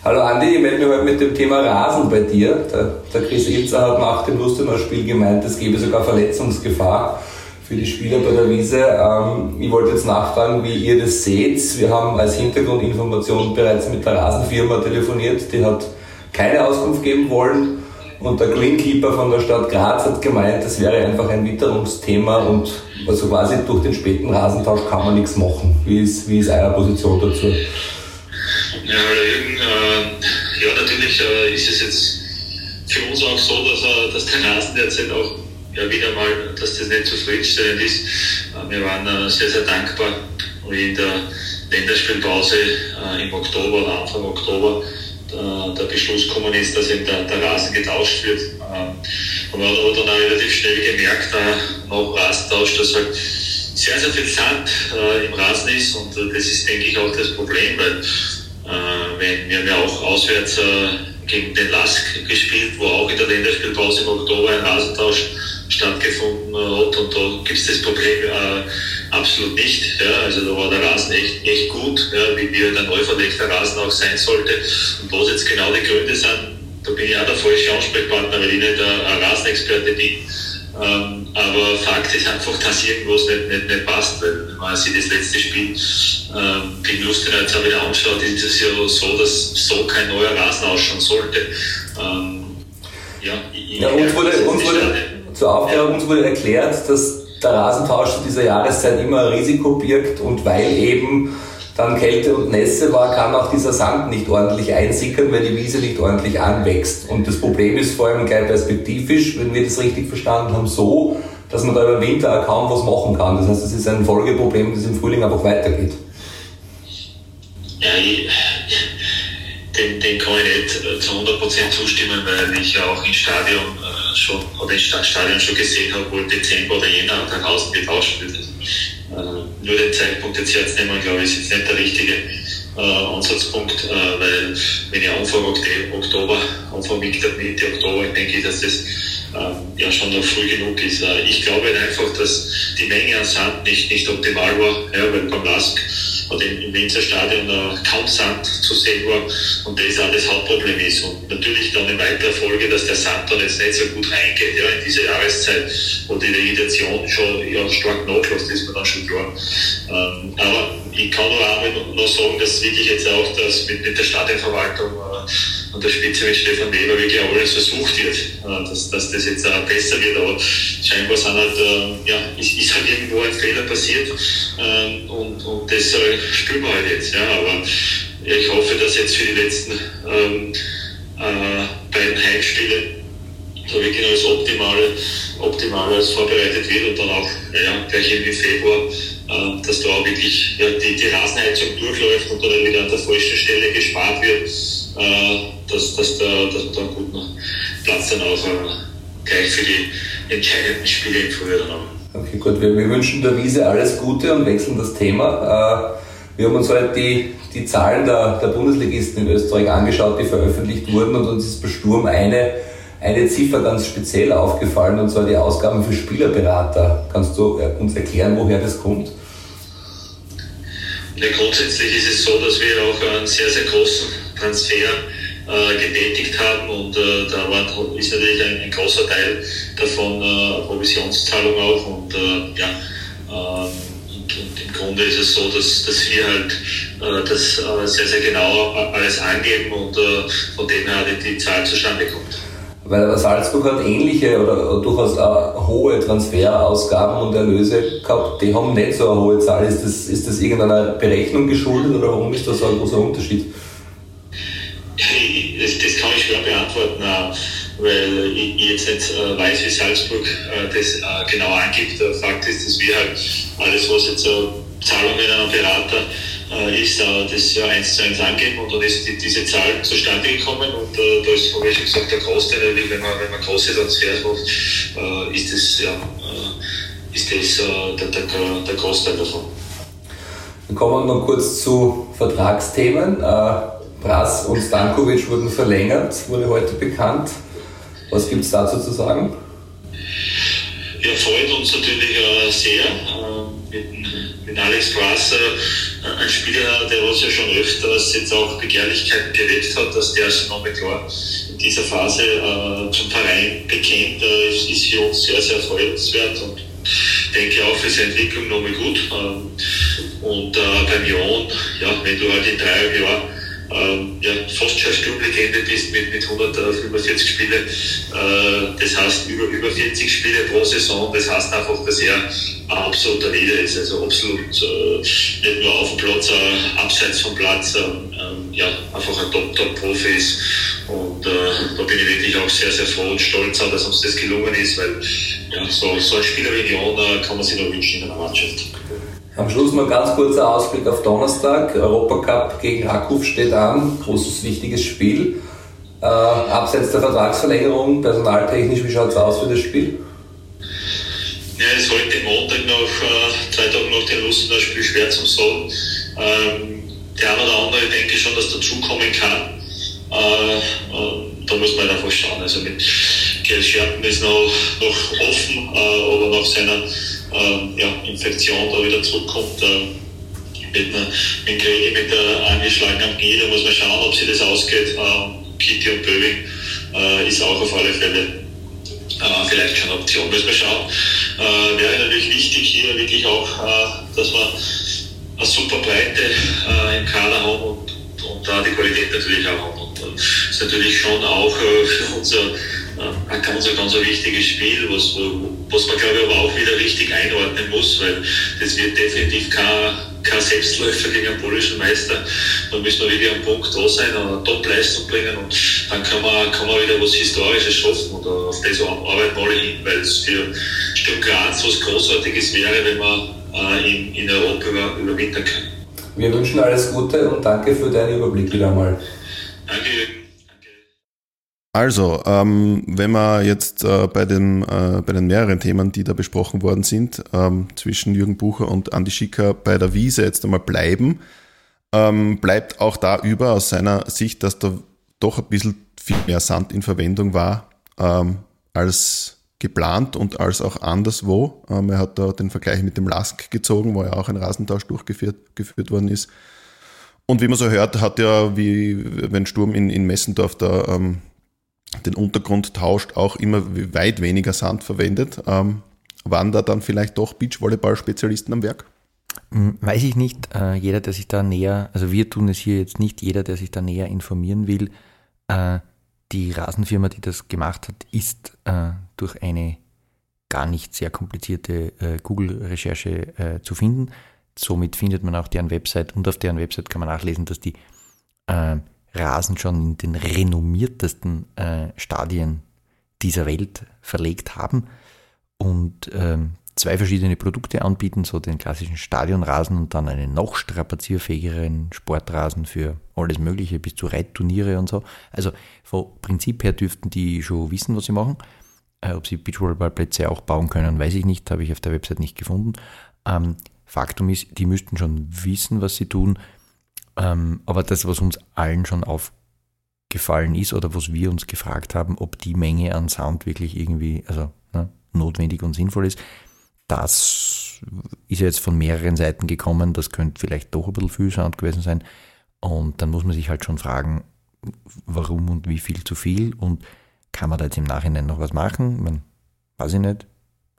Hallo Andi, ich melde mich heute mit dem Thema Rasen bei dir. Der, der Chris Ilzer hat nach dem Lustenau-Spiel gemeint, es gebe sogar Verletzungsgefahr für die Spieler bei der Wiese. Ähm, ich wollte jetzt nachfragen, wie ihr das seht. Wir haben als Hintergrundinformation bereits mit der Rasenfirma telefoniert, die hat keine Auskunft geben wollen. Und der Greenkeeper von der Stadt Graz hat gemeint, das wäre einfach ein Witterungsthema und also quasi durch den späten Rasentausch kann man nichts machen. Wie ist, wie ist eure Position dazu? Ja, Jürgen, äh, ja natürlich äh, ist es jetzt für uns auch so, dass, äh, dass der Rasen derzeit auch ja, wieder mal, dass das nicht zufriedenstellend ist. Äh, wir waren äh, sehr, sehr dankbar, in der Länderspielpause äh, im Oktober oder Anfang Oktober der Beschluss gekommen ist, dass eben der, der Rasen getauscht wird. Ähm, und man hat aber dann auch relativ schnell gemerkt, nach Rasentausch, dass halt sehr, sehr viel Sand im Rasen ist und das ist, denke ich, auch das Problem, weil wenn wir haben ja auch auswärts gegen den Lask gespielt, wo auch in der Länderspielpause im Oktober ein Rasentausch stattgefunden hat und da gibt es das Problem äh, absolut nicht. Ja. Also da war der Rasen echt, echt gut, ja, wie, wie der neu verlegte Rasen auch sein sollte. Und was jetzt genau die Gründe sind, da bin ich auch der falsche Ansprechpartner, weil ich nicht ein Rasenexperte bin. Ähm, aber Fakt ist einfach, dass irgendwas nicht, nicht, nicht passt. Weil, wenn man sich das letzte Spiel ähm, gegen Lustenau jetzt auch wieder anschaut, ist es ja so, dass so kein neuer Rasen ausschauen sollte. Ähm, ja, ja, uns wurde, uns wurde zur Aufklärung ja. uns wurde erklärt, dass der Rasentausch zu dieser Jahreszeit immer ein Risiko birgt und weil eben dann Kälte und Nässe war, kann auch dieser Sand nicht ordentlich einsickern, weil die Wiese nicht ordentlich anwächst. Und das Problem ist vor allem gleich perspektivisch, wenn wir das richtig verstanden haben, so, dass man da über Winter auch kaum was machen kann. Das heißt, es ist ein Folgeproblem, das im Frühling einfach weitergeht. Ja, dem, dem kann ich nicht äh, zu 100% zustimmen, weil ich ja auch im Stadion äh, schon, oder im Stadion schon gesehen habe, wo Dezember oder Jänner der Hausen getauscht wird. Äh, nur den Zeitpunkt jetzt herzunehmen, glaube ich, ist jetzt nicht der richtige äh, Ansatzpunkt, weil wenn ich Anfang Oktober, Anfang Mitte, Mitte Oktober, denke ich, dass das ja schon noch früh genug ist. Ich glaube einfach, dass die Menge an Sand nicht, nicht optimal war, ja, weil beim Lask oder im Winzerstadion äh, kaum Sand zu sehen war und das auch das Hauptproblem ist. Und natürlich dann in weiterer Folge, dass der Sand dann jetzt nicht so gut reingeht ja, in diese Jahreszeit, wo die Vegetation schon ja, stark nachlässt, ist mir dann schon klar. Ähm, aber ich kann nur auch noch sagen, dass wirklich jetzt auch das mit, mit der Stadionverwaltung äh, an der Spitze mit Stefan Weber wirklich alles versucht wird, äh, dass, dass das jetzt auch besser wird. Aber scheinbar sind halt, äh, ja, ist, ist halt irgendwo ein Fehler passiert ähm, und, und das äh, spüren wir halt jetzt. Ja. Aber ich hoffe, dass jetzt für die letzten ähm, äh, beiden Heimspiele da wirklich alles Optimale, Optimales vorbereitet wird und dann auch ja, gleich im Februar äh, dass da auch wirklich ja, die, die Rasenheizung durchläuft und dann wieder an der falschen Stelle gespart wird, äh, dass, dass, da, dass man einen guten Platz dann auch äh, gleich für die entscheidenden Spiele im Frühjahr dann haben. Okay, gut, wir, wir, wünschen der Wiese alles Gute und wechseln das Thema. wir haben uns heute die, die Zahlen der, der Bundesligisten in Österreich angeschaut, die veröffentlicht wurden und uns ist bei Sturm eine eine Ziffer ganz speziell aufgefallen, und zwar die Ausgaben für Spielerberater. Kannst du äh, uns erklären, woher das kommt? Ja, grundsätzlich ist es so, dass wir auch einen sehr, sehr großen Transfer äh, getätigt haben und äh, da war, ist natürlich ein, ein, großer Teil davon äh, Provisionszahlung auch und äh, ja, ähm, und, und, im Grunde ist es so, dass, dass wir halt äh, das sehr, sehr genau alles angeben und von dem her die, die Zahl zustande kommt. Weil Salzburg hat ähnliche oder durchaus auch hohe Transferausgaben und Erlöse gehabt, die haben nicht so eine hohe Zahl. Ist das, ist das irgendeiner Berechnung geschuldet oder warum ist das so ein großer Unterschied? Das, das kann ich schwer beantworten, weil ich jetzt nicht äh, weiß, wie Salzburg äh, das äh, genau angibt. Fakt ist, dass wir halt alles, was jetzt Zahlungen an Berater äh, ist äh, das ja eins zu eins angeben und dann ist die, diese Zahl zustande gekommen und äh, da ist, habe ich schon gesagt, der Großteil, wenn man, wenn man große Transfers macht, äh, ist das, ja, äh, ist das äh, der, der, der Großteil davon. Dann kommen wir noch kurz zu Vertragsthemen. Brass und Stankovic wurden verlängert, wurde heute bekannt. Was gibt es dazu zu sagen? Ja, freut uns natürlich sehr. mit mit Alex äh, ein Spieler, der uns ja schon öfters jetzt auch Begehrlichkeiten geweckt hat, dass der sich nochmal klar in dieser Phase äh, zum Verein bekennt, äh, ist, für uns sehr, sehr freundenswert und denke auch für seine Entwicklung nochmal gut. Ähm, und äh, beim Jon, ja, wenn du halt in drei Jahren ähm, ja, fast schon Sturmlegende bist mit, mit 145 Spiele. Äh, das heißt über, über 40 Spiele pro Saison. Das heißt einfach, dass er ein absoluter Leader ist. Also absolut äh, nicht nur auf dem Platz, äh, abseits vom Platz. Ähm, ja, einfach ein Top-Top-Profi ist. Und äh, da bin ich wirklich auch sehr, sehr froh und stolz, dass uns das gelungen ist, weil ja, so, so ein Spieler wie Leon äh, kann man sich noch wünschen in einer Mannschaft. Am Schluss noch ganz kurzer Ausblick auf Donnerstag. Europacup gegen Rakuf steht an. Großes, wichtiges Spiel. Äh, abseits der Vertragsverlängerung, personaltechnisch, wie schaut es aus für das Spiel? Ja, es heute Montag noch, äh, zwei Tage nach dem Lustenau Spiel schwer zum Sagen. Ähm, der eine oder andere denke schon, dass dazukommen kann. Äh, äh, da muss man halt einfach schauen. Also mit Kel Scherpen ist noch, noch offen, äh, aber nach seiner ähm, ja, Infektion da wieder zurückkommt. Ähm, mit, einer, mit Gregi mit der angeschlagenen Knie, da muss man schauen, ob sich das ausgeht. Ähm, Kitty und Böwing äh, ist auch auf alle Fälle äh, vielleicht schon eine Option. Müssen wir schauen. Äh, wäre natürlich wichtig hier wirklich auch, äh, dass wir eine super Breite äh, im Kader haben und, und da die Qualität natürlich auch haben. Und das ist natürlich schon auch äh, für unser ein ganz, ganz wichtiges Spiel, was, was man glaube ich aber auch wieder richtig einordnen muss, weil das wird definitiv kein, kein Selbstläufer gegen einen polnischen Meister. Da müssen wir wirklich am Punkt da sein, eine Top-Leistung bringen und dann kann man, kann man wieder was Historisches schaffen und auf das arbeiten alle hin, weil es für Sturm Graz was Großartiges wäre, wenn wir äh, in, in Europa über, überwintern können. Wir wünschen alles Gute und danke für deinen Überblick wieder einmal. Danke. Also, ähm, wenn wir jetzt äh, bei, den, äh, bei den mehreren Themen, die da besprochen worden sind, ähm, zwischen Jürgen Bucher und Andi Schicker bei der Wiese jetzt einmal bleiben, ähm, bleibt auch da über aus seiner Sicht, dass da doch ein bisschen viel mehr Sand in Verwendung war ähm, als geplant und als auch anderswo. Ähm, er hat da den Vergleich mit dem Lask gezogen, wo ja auch ein Rasentausch durchgeführt geführt worden ist. Und wie man so hört, hat ja, wie wenn Sturm in, in Messendorf da ähm, den Untergrund tauscht, auch immer weit weniger Sand verwendet. Ähm, waren da dann vielleicht doch Beachvolleyball-Spezialisten am Werk? Hm, weiß ich nicht. Äh, jeder, der sich da näher, also wir tun es hier jetzt nicht, jeder, der sich da näher informieren will, äh, die Rasenfirma, die das gemacht hat, ist äh, durch eine gar nicht sehr komplizierte äh, Google-Recherche äh, zu finden. Somit findet man auch deren Website und auf deren Website kann man nachlesen, dass die äh, Rasen schon in den renommiertesten äh, Stadien dieser Welt verlegt haben und ähm, zwei verschiedene Produkte anbieten, so den klassischen Stadionrasen und dann einen noch strapazierfähigeren Sportrasen für alles Mögliche, bis zu Reitturniere und so. Also vom Prinzip her dürften die schon wissen, was sie machen. Äh, ob sie Beachvolleyballplätze auch bauen können, weiß ich nicht, habe ich auf der Website nicht gefunden. Ähm, Faktum ist, die müssten schon wissen, was sie tun. Ähm, aber das, was uns allen schon aufgefallen ist oder was wir uns gefragt haben, ob die Menge an Sound wirklich irgendwie also, ne, notwendig und sinnvoll ist, das ist ja jetzt von mehreren Seiten gekommen. Das könnte vielleicht doch ein bisschen viel Sound gewesen sein. Und dann muss man sich halt schon fragen, warum und wie viel zu viel und kann man da jetzt im Nachhinein noch was machen? Ich meine, weiß ich nicht,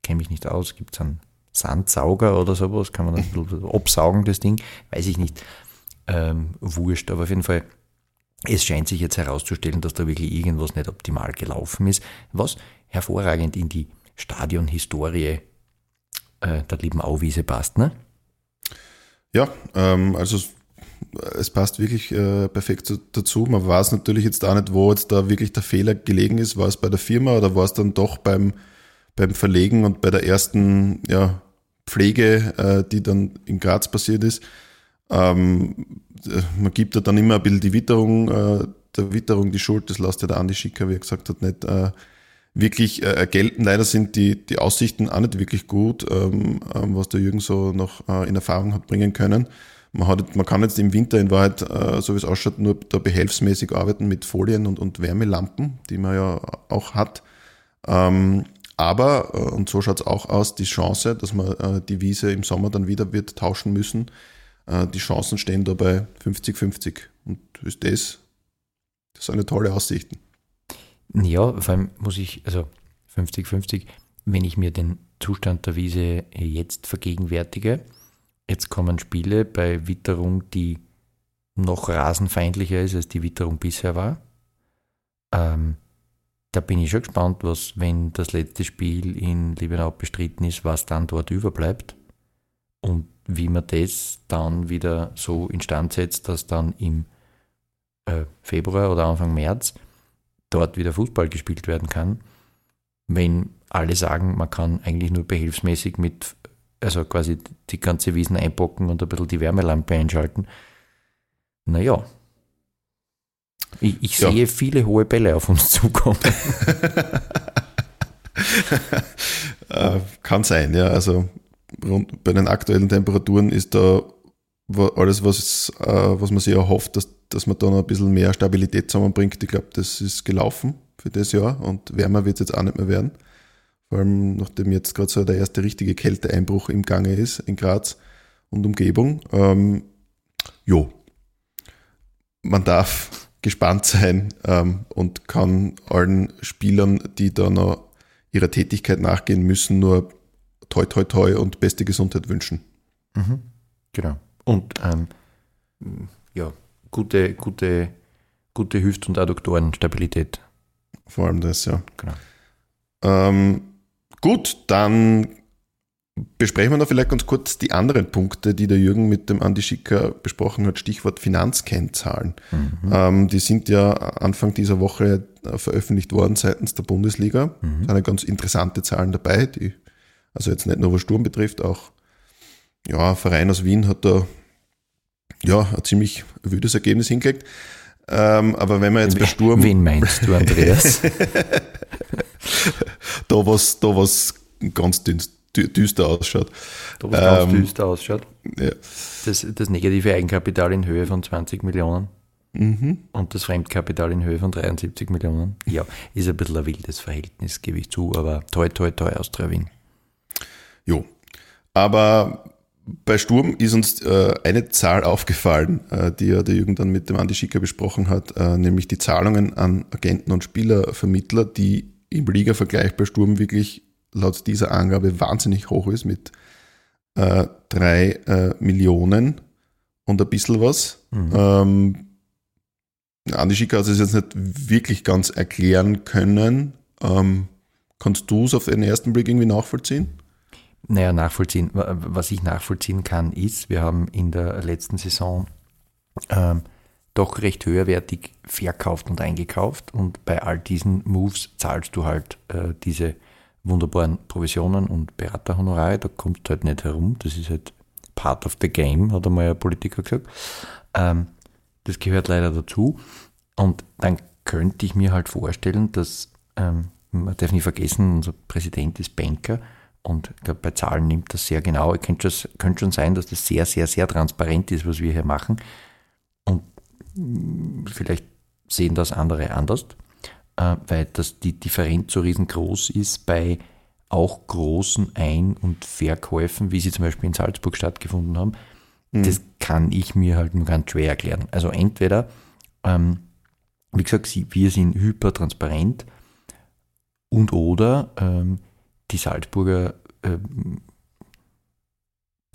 kenne mich nicht aus, gibt es einen Sandsauger oder sowas, kann man das ein bisschen *laughs* absaugen, das Ding, weiß ich nicht ähm, wurscht. Aber auf jeden Fall, es scheint sich jetzt herauszustellen, dass da wirklich irgendwas nicht optimal gelaufen ist, was hervorragend in die Stadionhistorie äh, der lieben Auwiese passt, ne? Ja, ähm, also es passt wirklich äh, perfekt dazu. Man weiß natürlich jetzt auch nicht, wo jetzt da wirklich der Fehler gelegen ist. War es bei der Firma oder war es dann doch beim, beim Verlegen und bei der ersten ja, Pflege, äh, die dann in Graz passiert ist? Ähm, man gibt ja dann immer ein bisschen die Witterung, äh, der Witterung die Schuld, das lässt ja der Andi Schicker, wie er gesagt hat, nicht äh, wirklich äh, gelten. Leider sind die, die Aussichten auch nicht wirklich gut, ähm, ähm, was der Jürgen so noch äh, in Erfahrung hat bringen können. Man, hat, man kann jetzt im Winter in Wahrheit, äh, so wie es ausschaut, nur da behelfsmäßig arbeiten mit Folien und, und Wärmelampen, die man ja auch hat. Ähm, aber, äh, und so schaut es auch aus, die Chance, dass man äh, die Wiese im Sommer dann wieder wird tauschen müssen, äh, die Chancen stehen da bei 50-50. Und ist das, das sind eine tolle Aussichten. Ja, vor allem muss ich, also 50-50, wenn ich mir den Zustand der Wiese jetzt vergegenwärtige, jetzt kommen Spiele bei Witterung, die noch rasenfeindlicher ist, als die Witterung bisher war. Ähm, da bin ich schon gespannt, was, wenn das letzte Spiel in Liebenau bestritten ist, was dann dort überbleibt. Und wie man das dann wieder so instand setzt, dass dann im äh, Februar oder Anfang März dort wieder Fußball gespielt werden kann, wenn alle sagen, man kann eigentlich nur behilfsmäßig mit, also quasi die ganze Wiesen einpacken und ein bisschen die Wärmelampe einschalten. Naja. Ich, ich ja. sehe viele hohe Bälle auf uns zukommen. *laughs* äh, kann sein, ja. Also bei den aktuellen Temperaturen ist da alles, was, äh, was man sich erhofft, dass, dass man da noch ein bisschen mehr Stabilität zusammenbringt. Ich glaube, das ist gelaufen für das Jahr und wärmer wird es jetzt auch nicht mehr werden. Vor allem, nachdem jetzt gerade so der erste richtige Kälteeinbruch im Gange ist in Graz und Umgebung. Ähm, jo, man darf gespannt sein ähm, und kann allen Spielern, die da noch ihrer Tätigkeit nachgehen, müssen nur toi toi toi und beste Gesundheit wünschen. Mhm. Genau. Und ähm, ja, gute, gute, gute Hüft- und Adduktorenstabilität. Vor allem das, ja. Genau. Ähm, gut, dann besprechen wir noch vielleicht ganz kurz die anderen Punkte, die der Jürgen mit dem Andi Schicker besprochen hat. Stichwort Finanzkennzahlen. Ähm, die sind ja Anfang dieser Woche veröffentlicht worden seitens der Bundesliga. Mhm. Da sind ganz interessante Zahlen dabei, die also jetzt nicht nur was Sturm betrifft, auch ja, ein Verein aus Wien hat da ja ein ziemlich wüdes Ergebnis hingelegt. Ähm, aber wenn man jetzt bei Sturm Wen meinst du, Andreas? *laughs* da was, da was ganz düster ausschaut. da was ganz Ähm, düster ausschaut. Ja. Das, das negative Eigenkapital in Höhe von 20 Millionen Mhm. und das Fremdkapital in Höhe von 73 Millionen. Ja, ist ein bisschen ein wildes Verhältnis, gebe ich zu, aber toi, toi, toi, Austria Wien. Jo. Aber bei Sturm ist uns äh, eine Zahl aufgefallen, äh, die ja der Jürgen dann mit dem Andi Schicker besprochen hat, äh, nämlich die Zahlungen an Agenten und Spielervermittler, die im Liga-Vergleich bei Sturm wirklich laut dieser Angabe wahnsinnig hoch ist mit äh, drei äh, Millionen und ein bisschen was. Ähm, Andi Schicker hat es jetzt nicht wirklich ganz erklären können. Ähm, kannst du es auf den ersten Blick irgendwie nachvollziehen? Naja, nachvollziehen. Wa- Was ich nachvollziehen kann, ist, wir haben in der letzten Saison ähm, doch recht höherwertig verkauft und eingekauft und bei all diesen Moves zahlst du halt äh, diese wunderbaren Provisionen und Beraterhonorare, da kommst du halt nicht herum, das ist halt part of the game, hat einmal ein Politiker gesagt. Ähm, das gehört leider dazu und dann könnte ich mir halt vorstellen, dass, ähm, man darf nicht vergessen, unser Präsident ist Banker und bei Zahlen nimmt das sehr genau. Es könnte, schon- könnte schon sein, dass das sehr, sehr, sehr transparent ist, was wir hier machen. Und vielleicht sehen das andere anders, äh, weil das die Differenz so riesengroß ist bei auch großen Ein- und Verkäufen, wie sie zum Beispiel in Salzburg stattgefunden haben. Das kann ich mir halt nur ganz schwer erklären. Also entweder, ähm, wie gesagt, wir sind hypertransparent und oder ähm, die Salzburger ähm,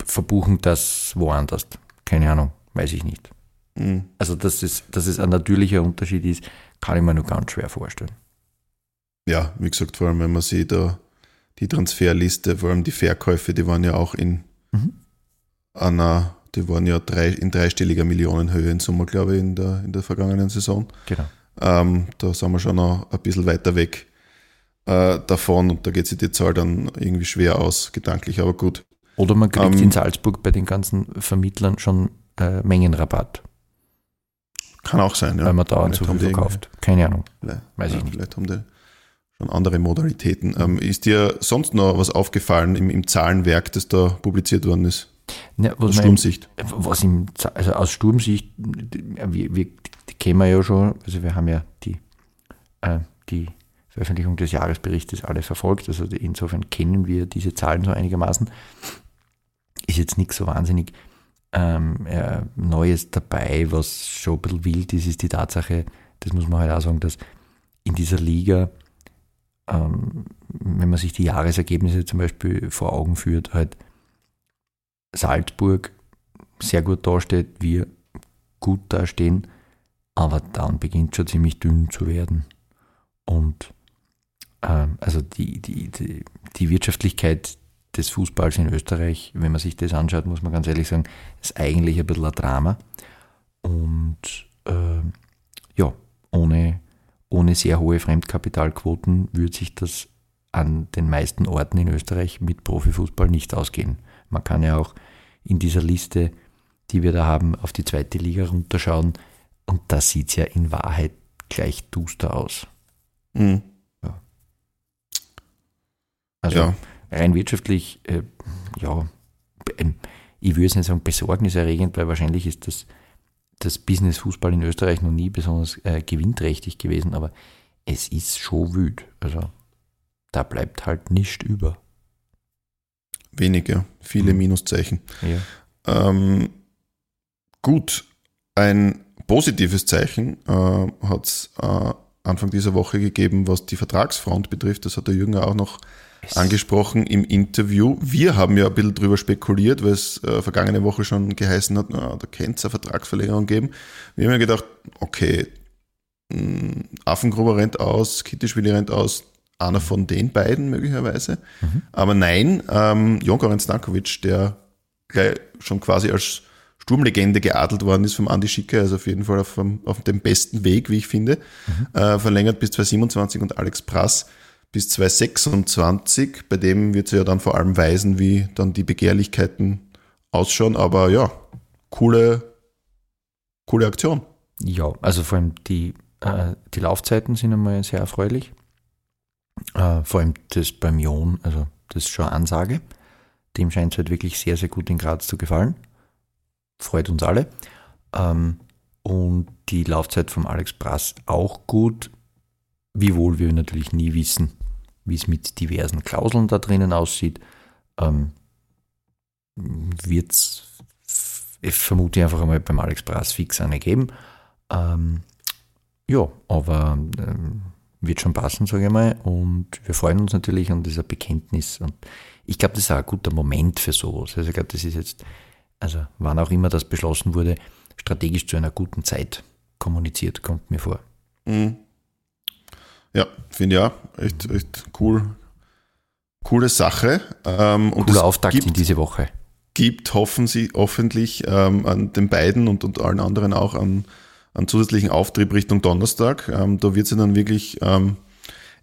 verbuchen das woanders. Keine Ahnung, weiß ich nicht. Mhm. Also, dass es, dass es ein natürlicher Unterschied ist, kann ich mir nur ganz schwer vorstellen. Ja, wie gesagt, vor allem wenn man sieht, da die Transferliste, vor allem die Verkäufe, die waren ja auch in Mhm. einer, die waren ja drei, in dreistelliger Millionenhöhe in Summe, glaube ich, in der, in der vergangenen Saison. Genau. Ähm, da sind wir schon noch ein bisschen weiter weg äh, davon und da geht sich die Zahl dann irgendwie schwer aus, gedanklich, aber gut. Oder man kriegt Ähm, in Salzburg bei den ganzen Vermittlern schon äh, Mengenrabatt, Kann auch sein, ja. weil man so haben viel verkauft. Keine Ahnung. Weiß ich ja, nicht. Vielleicht haben die schon andere Modalitäten. Ähm, ist dir sonst noch was aufgefallen im, im Zahlenwerk, das da publiziert worden ist? Was Aus Sturmsicht. Was im, also aus Sturmsicht, wir, wir, die kennen wir ja schon, also wir haben ja die, äh, die Veröffentlichung des Jahresberichtes alle verfolgt, also insofern kennen wir diese Zahlen so einigermaßen. Ist jetzt nichts so wahnsinnig ähm, äh, Neues dabei, was schon ein bisschen wild ist, ist die Tatsache, das muss man halt auch sagen, dass in dieser Liga, ähm, wenn man sich die Jahresergebnisse zum Beispiel vor Augen führt, halt Salzburg sehr gut dasteht, wir gut dastehen, aber dann beginnt schon ziemlich dünn zu werden. Und also die, die, die, die Wirtschaftlichkeit des Fußballs in Österreich, wenn man sich das anschaut, muss man ganz ehrlich sagen, ist eigentlich ein bisschen ein Drama. Und ähm, ja, ohne, ohne sehr hohe Fremdkapitalquoten würde sich das an den meisten Orten in Österreich mit Profifußball nicht ausgehen. Man kann ja auch in dieser Liste, die wir da haben, auf die zweite Liga runterschauen und da sieht es ja in Wahrheit gleich duster aus. Mhm. Also Ja. rein wirtschaftlich, äh, ja, ähm, ich würde es nicht sagen besorgniserregend, weil wahrscheinlich ist das, das Business Fußball in Österreich noch nie besonders äh, gewinnträchtig gewesen, aber es ist schon wüt. Also da bleibt halt nichts über. Wenig, ja. Viele Mhm. Minuszeichen. Ja. Ähm, gut, ein positives Zeichen äh, hat es äh, Anfang dieser Woche gegeben, was die Vertragsfront betrifft. Das hat der Jürgen auch noch angesprochen im Interview. Wir haben ja ein bisschen drüber spekuliert, weil es äh, vergangene Woche schon geheißen hat, na, da könnte es eine Vertragsverlängerung geben. Wir haben ja gedacht, okay, mh, Affengruber rennt aus, Kittischwili rennt aus, einer von den beiden möglicherweise. Aber nein, ähm, Jonko Stankovic, der schon quasi als Sturmlegende geadelt worden ist vom Andi Schicker, also auf jeden Fall auf, dem- auf dem besten Weg, wie ich finde, äh, verlängert bis 2027 und Alex Prass bis 2026. Bei dem wird es ja dann vor allem weisen, wie dann die Begehrlichkeiten ausschauen, aber ja, coole, coole Aktion. Ja, also vor allem die, äh, die Laufzeiten sind einmal sehr erfreulich. Äh, vor allem das beim Jon, also das ist schon eine Ansage. Dem scheint es halt wirklich sehr, sehr gut in Graz zu gefallen. Freut uns alle. Ähm, und die Laufzeit vom Alex Brass auch gut, wiewohl wir natürlich nie wissen, wie es mit diversen Klauseln da drinnen aussieht. Ähm, Wird es, ich vermute einfach einmal beim Alex Brass fix eine geben. Ähm, ja, aber ähm, wird schon passen, sage ich mal. Und wir freuen uns natürlich an dieser Bekenntnis. Und ich glaube, das ist auch ein guter Moment für sowas. Also ich glaube, das ist jetzt, also wann auch immer das beschlossen wurde, strategisch zu einer guten Zeit kommuniziert, kommt mir vor. Mhm. Ja, finde ich auch. Echt, echt cool. Coole Sache. Ähm, und Cooler Auftakt gibt, in diese Woche. gibt hoffen sie hoffentlich ähm, an den beiden und, und allen anderen auch an, an zusätzlichen Auftrieb Richtung Donnerstag. Ähm, da wird es dann wirklich ähm,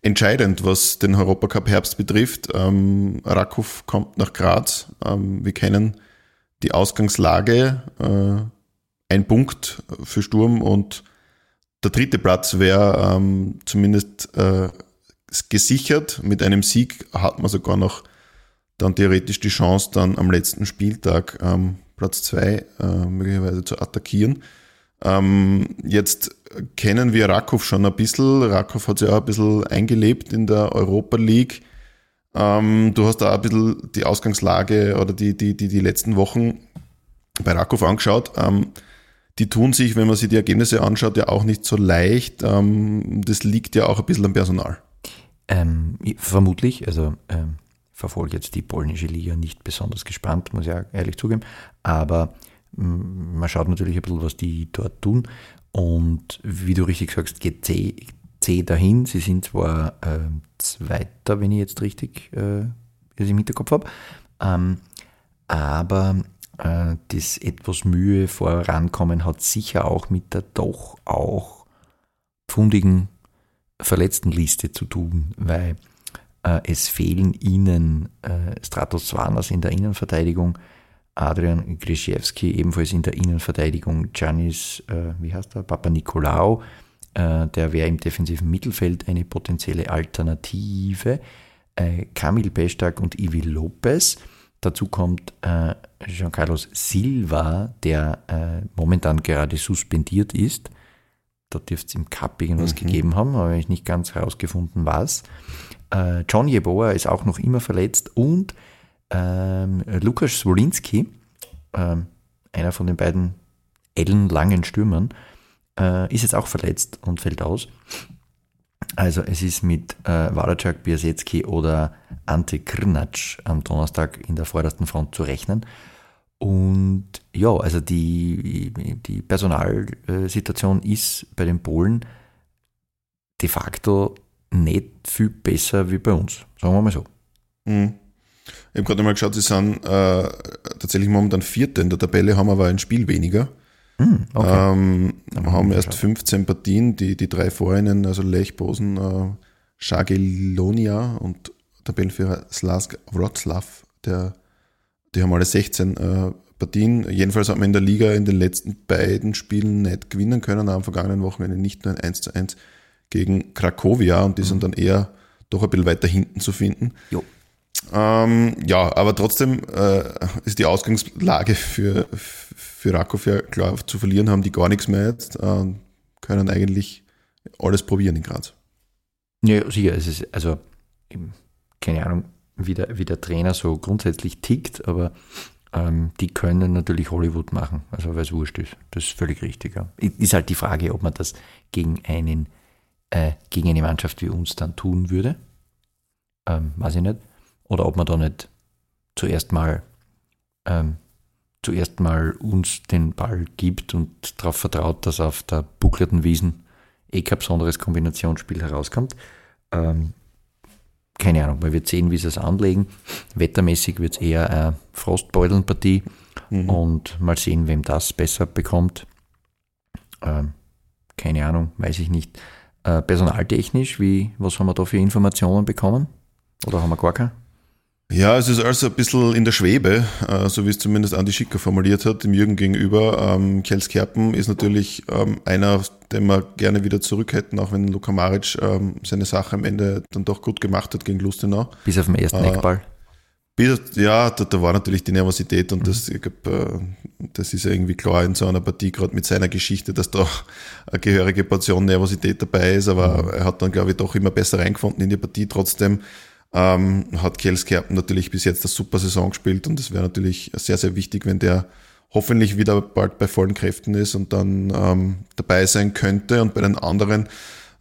entscheidend, was den Europacup Herbst betrifft. Ähm, Rakow kommt nach Graz. Ähm, wir kennen die Ausgangslage. Äh, ein Punkt für Sturm und der dritte Platz wäre ähm, zumindest äh, gesichert. Mit einem Sieg hat man sogar noch dann theoretisch die Chance, dann am letzten Spieltag ähm, Platz zwei äh, möglicherweise zu attackieren. Ähm, jetzt kennen wir Rakow schon ein bisschen. Rakow hat sich auch ein bisschen eingelebt in der Europa League. Ähm, du hast da ein bisschen die Ausgangslage oder die, die, die, die letzten Wochen bei Rakow angeschaut. Ähm, die tun sich, wenn man sich die Ergebnisse anschaut, ja auch nicht so leicht. Ähm, das liegt ja auch ein bisschen am Personal. Ähm, vermutlich, also ähm, verfolge jetzt die polnische Liga nicht besonders gespannt, muss ich auch ehrlich zugeben, aber mm, man schaut natürlich ein bisschen, was die dort tun und wie du richtig sagst, geht C, C dahin. Sie sind zwar ähm, Zweiter, wenn ich jetzt richtig äh, im Hinterkopf habe, ähm, aber das etwas Mühe vorankommen hat sicher auch mit der doch auch pfundigen Verletztenliste zu tun, weil äh, es fehlen ihnen äh, Stratos Zwanas in der Innenverteidigung, Adrian Grzyewski ebenfalls in der Innenverteidigung, Giannis, äh, wie heißt er, Papa Nikolaou, äh, der wäre im defensiven Mittelfeld eine potenzielle Alternative, äh, Kamil Bestak und Ivi Lopez. Dazu kommt äh, Jean-Carlos Silva, der äh, momentan gerade suspendiert ist. Da dürfte es im Cup irgendwas gegeben haben, aber ich nicht ganz herausgefunden, was. Äh, John Jeboa ist auch noch immer verletzt und ähm, Lukas Swolinski, ähm, einer von den beiden ellenlangen Stürmern, äh, ist jetzt auch verletzt und fällt aus. Also es ist mit äh, Walacek, Biasecki oder Ante Krnac am Donnerstag in der vordersten Front zu rechnen. Und ja, also die, die Personalsituation ist bei den Polen de facto nicht viel besser wie bei uns, sagen wir mal so. Mhm. Ich habe gerade mal geschaut, sie sind äh, tatsächlich momentan Vierte in der Tabelle, haben aber ein Spiel weniger. Hm, okay. Ähm, haben wir erst geschaut. 15 Partien, die, die drei vor ihnen, also Lech, Bosen, äh, Jagiellonia und Tabellenführer Slask Wroclaw, der, die haben alle 16 äh, Partien. Jedenfalls hat man in der Liga in den letzten beiden Spielen nicht gewinnen können, am vergangenen Wochenende nicht nur ein 1 zu 1 gegen Krakowia und die sind dann eher doch ein bisschen weiter hinten zu finden. Jo. Ähm, ja, aber trotzdem äh, ist die Ausgangslage für, für Rakow ja klar zu verlieren, haben die gar nichts mehr jetzt, äh, können eigentlich alles probieren in Graz. Ja, sicher, es ist, also, keine Ahnung, wie der, wie der Trainer so grundsätzlich tickt, aber ähm, die können natürlich Hollywood machen, also weil es wurscht ist. Das ist völlig richtig. Ja. Ist halt die Frage, ob man das gegen einen äh, gegen eine Mannschaft wie uns dann tun würde. Ähm, weiß ich nicht. Oder ob man da nicht zuerst mal ähm, zuerst mal uns den Ball gibt und darauf vertraut, dass auf der buckelten Wiesen eh kein besonderes Kombinationsspiel herauskommt. Ähm, keine Ahnung, man wird sehen, wie sie es anlegen. Wettermäßig wird es eher eine Frostbeutelnpartie mhm. und mal sehen, wem das besser bekommt. Ähm, keine Ahnung, weiß ich nicht. Äh, personaltechnisch, wie, was haben wir da für Informationen bekommen? Oder haben wir gar keine? Ja, es ist also ein bisschen in der Schwebe, äh, so wie es zumindest Andi Schicker formuliert hat, dem Jürgen gegenüber. Ähm, Kjels Kerpen ist natürlich ähm, einer, den wir gerne wieder zurück hätten, auch wenn Luka Maric ähm, seine Sache am Ende dann doch gut gemacht hat gegen Lustenau. Bis auf den ersten äh, Eckball. Bis, ja, da, da, war natürlich die Nervosität und mhm. das, ich glaub, äh, das ist ja irgendwie klar in so einer Partie, gerade mit seiner Geschichte, dass da eine gehörige Portion Nervosität dabei ist, aber mhm. er hat dann, glaube ich, doch immer besser reingefunden in die Partie. Trotzdem ähm, hat Kjelskerpen natürlich bis jetzt eine super Saison gespielt und es wäre natürlich sehr, sehr wichtig, wenn der hoffentlich wieder bald bei vollen Kräften ist und dann ähm, dabei sein könnte. Und bei den anderen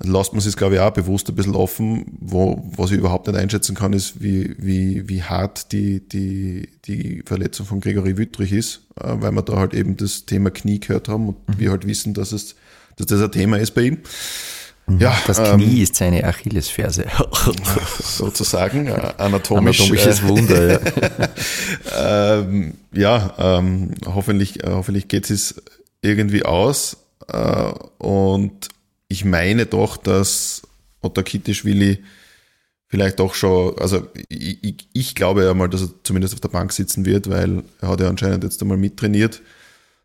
lasst man sich, glaube ich, auch bewusst ein bisschen offen. Wo, was ich überhaupt nicht einschätzen kann, ist, wie, wie, wie hart die, die, die Verletzung von Gregory Wüttrich ist, äh, weil wir da halt eben das Thema Knie gehört haben und mhm. wir halt wissen, dass, es, dass das ein Thema ist bei ihm. Mhm. Ja, das Knie ähm, ist seine Achillesferse. *laughs* sozusagen, äh, anatomisch. Anatomisches äh, Wunder, ja. *laughs* ähm, ja, ähm, hoffentlich, äh, hoffentlich geht es irgendwie aus. Äh, und ich meine doch, dass Otta Kittischwili vielleicht doch schon, also ich, ich, ich glaube ja mal, dass er zumindest auf der Bank sitzen wird, weil er hat ja anscheinend jetzt einmal mittrainiert.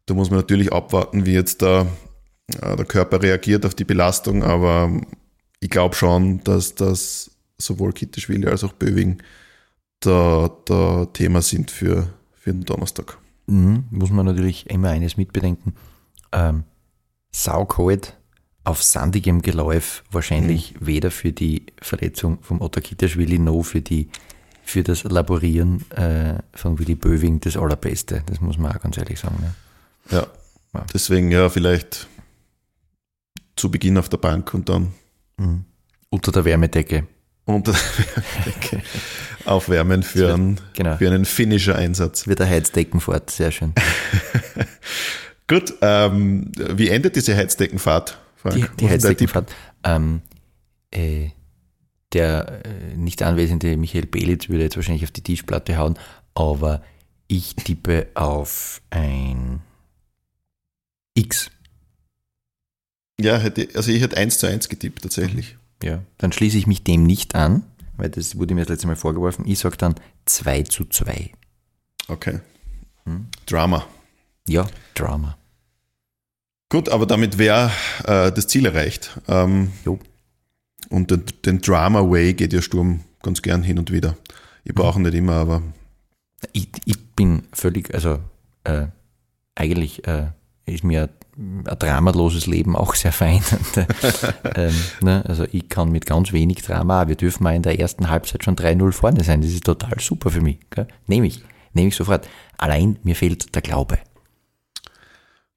Da muss man natürlich abwarten, wie jetzt da der Körper reagiert auf die Belastung, aber ich glaube schon, dass das sowohl Kitteschwili als auch Böwing da, da Thema sind für, für den Donnerstag. Mhm, muss man natürlich immer eines mitbedenken. Ähm, saukalt auf sandigem Geläuf wahrscheinlich mhm. weder für die Verletzung vom Otto Kitteschwili noch für, die, für das Laborieren äh, von Willy Böwing das Allerbeste. Das muss man auch ganz ehrlich sagen. Ne? Ja. ja. Deswegen ja, vielleicht zu Beginn auf der Bank und dann mhm. unter der Wärmedecke. Unter der Wärmedecke. *laughs* Aufwärmen für, wird, einen, genau. für einen Finisher-Einsatz. Wird der Heizdeckenfahrt, sehr schön. *laughs* Gut, ähm, wie endet diese Heizdeckenfahrt? Frank? Die, die Heizdeckenfahrt. Ähm, äh, der äh, nicht anwesende Michael Belitz würde jetzt wahrscheinlich auf die Tischplatte hauen, aber ich tippe auf ein X. Ja, hätte, also ich hätte 1 zu 1 getippt tatsächlich. Ja, dann schließe ich mich dem nicht an, weil das wurde mir das letzte Mal vorgeworfen. Ich sage dann 2 zu 2. Okay. Hm? Drama. Ja, Drama. Gut, aber damit wäre äh, das Ziel erreicht. Ähm, jo. Und den, den, Drama Way geht ja Sturm ganz gern hin und wieder. Ich brauche mhm. nicht immer, aber. Ich, ich bin völlig, also äh, eigentlich äh, ist mir ein dramaloses Leben auch sehr fein. *laughs* ähm, ne? Also ich kann mit ganz wenig Drama, wir dürfen mal in der ersten Halbzeit schon 3-0 vorne sein. Das ist total super für mich. Gell? Nehme ich. Nehme ich sofort. Allein mir fehlt der Glaube.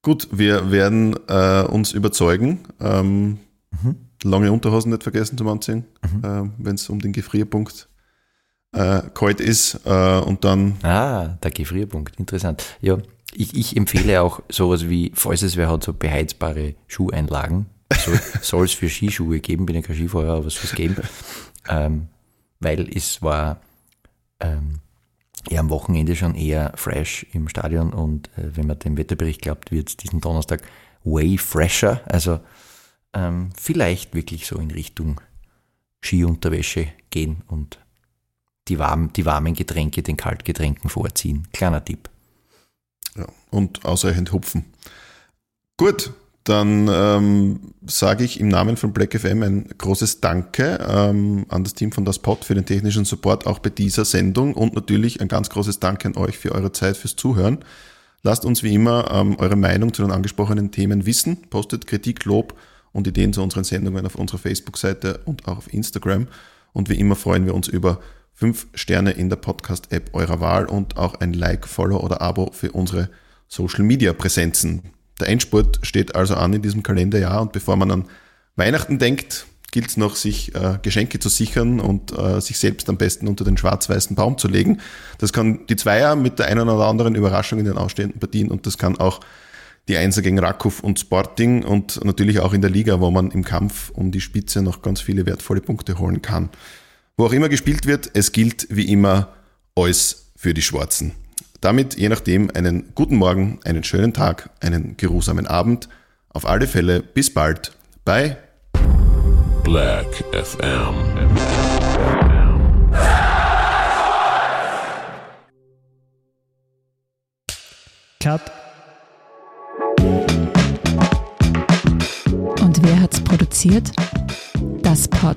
Gut, wir werden äh, uns überzeugen. Ähm, mhm. Lange Unterhosen nicht vergessen zum Anziehen, mhm. äh, wenn es um den Gefrierpunkt äh, kalt ist. Äh, und dann. Ah, der Gefrierpunkt, interessant. Ja, ich, ich empfehle auch sowas wie, falls es wer hat, so beheizbare Schuheinlagen. *laughs* Soll es für Skischuhe geben, bin ja kein Skifahrer, aber es soll es geben. Ähm, weil es war ähm, ja am Wochenende schon eher fresh im Stadion und äh, wenn man dem Wetterbericht glaubt, wird es diesen Donnerstag way fresher. Also ähm, vielleicht wirklich so in Richtung Skiunterwäsche gehen und die, warm, die warmen Getränke den Kaltgetränken vorziehen. Kleiner Tipp. Ja, und ausreichend Hupfen. Gut, dann ähm, sage ich im Namen von Black FM ein großes Danke ähm, an das Team von Das Pod für den technischen Support auch bei dieser Sendung und natürlich ein ganz großes Danke an euch für eure Zeit, fürs Zuhören. Lasst uns wie immer ähm, eure Meinung zu den angesprochenen Themen wissen. Postet Kritik, Lob und Ideen zu unseren Sendungen auf unserer Facebook-Seite und auch auf Instagram. Und wie immer freuen wir uns über fünf Sterne in der Podcast-App eurer Wahl und auch ein Like, Follow oder Abo für unsere Social-Media-Präsenzen. Der Endspurt steht also an in diesem Kalenderjahr und bevor man an Weihnachten denkt, gilt es noch, sich äh, Geschenke zu sichern und äh, sich selbst am besten unter den schwarz-weißen Baum zu legen. Das kann die Zweier mit der einen oder anderen Überraschung in den ausstehenden Partien und das kann auch die Einser gegen Rakow und Sporting und natürlich auch in der Liga, wo man im Kampf um die Spitze noch ganz viele wertvolle Punkte holen kann. Wo auch immer gespielt wird, es gilt wie immer alles für die Schwarzen. Damit je nachdem einen guten Morgen, einen schönen Tag, einen geruhsamen Abend. Auf alle Fälle bis bald bei Black FM. Cut. Und wer hat's produziert? Das Pod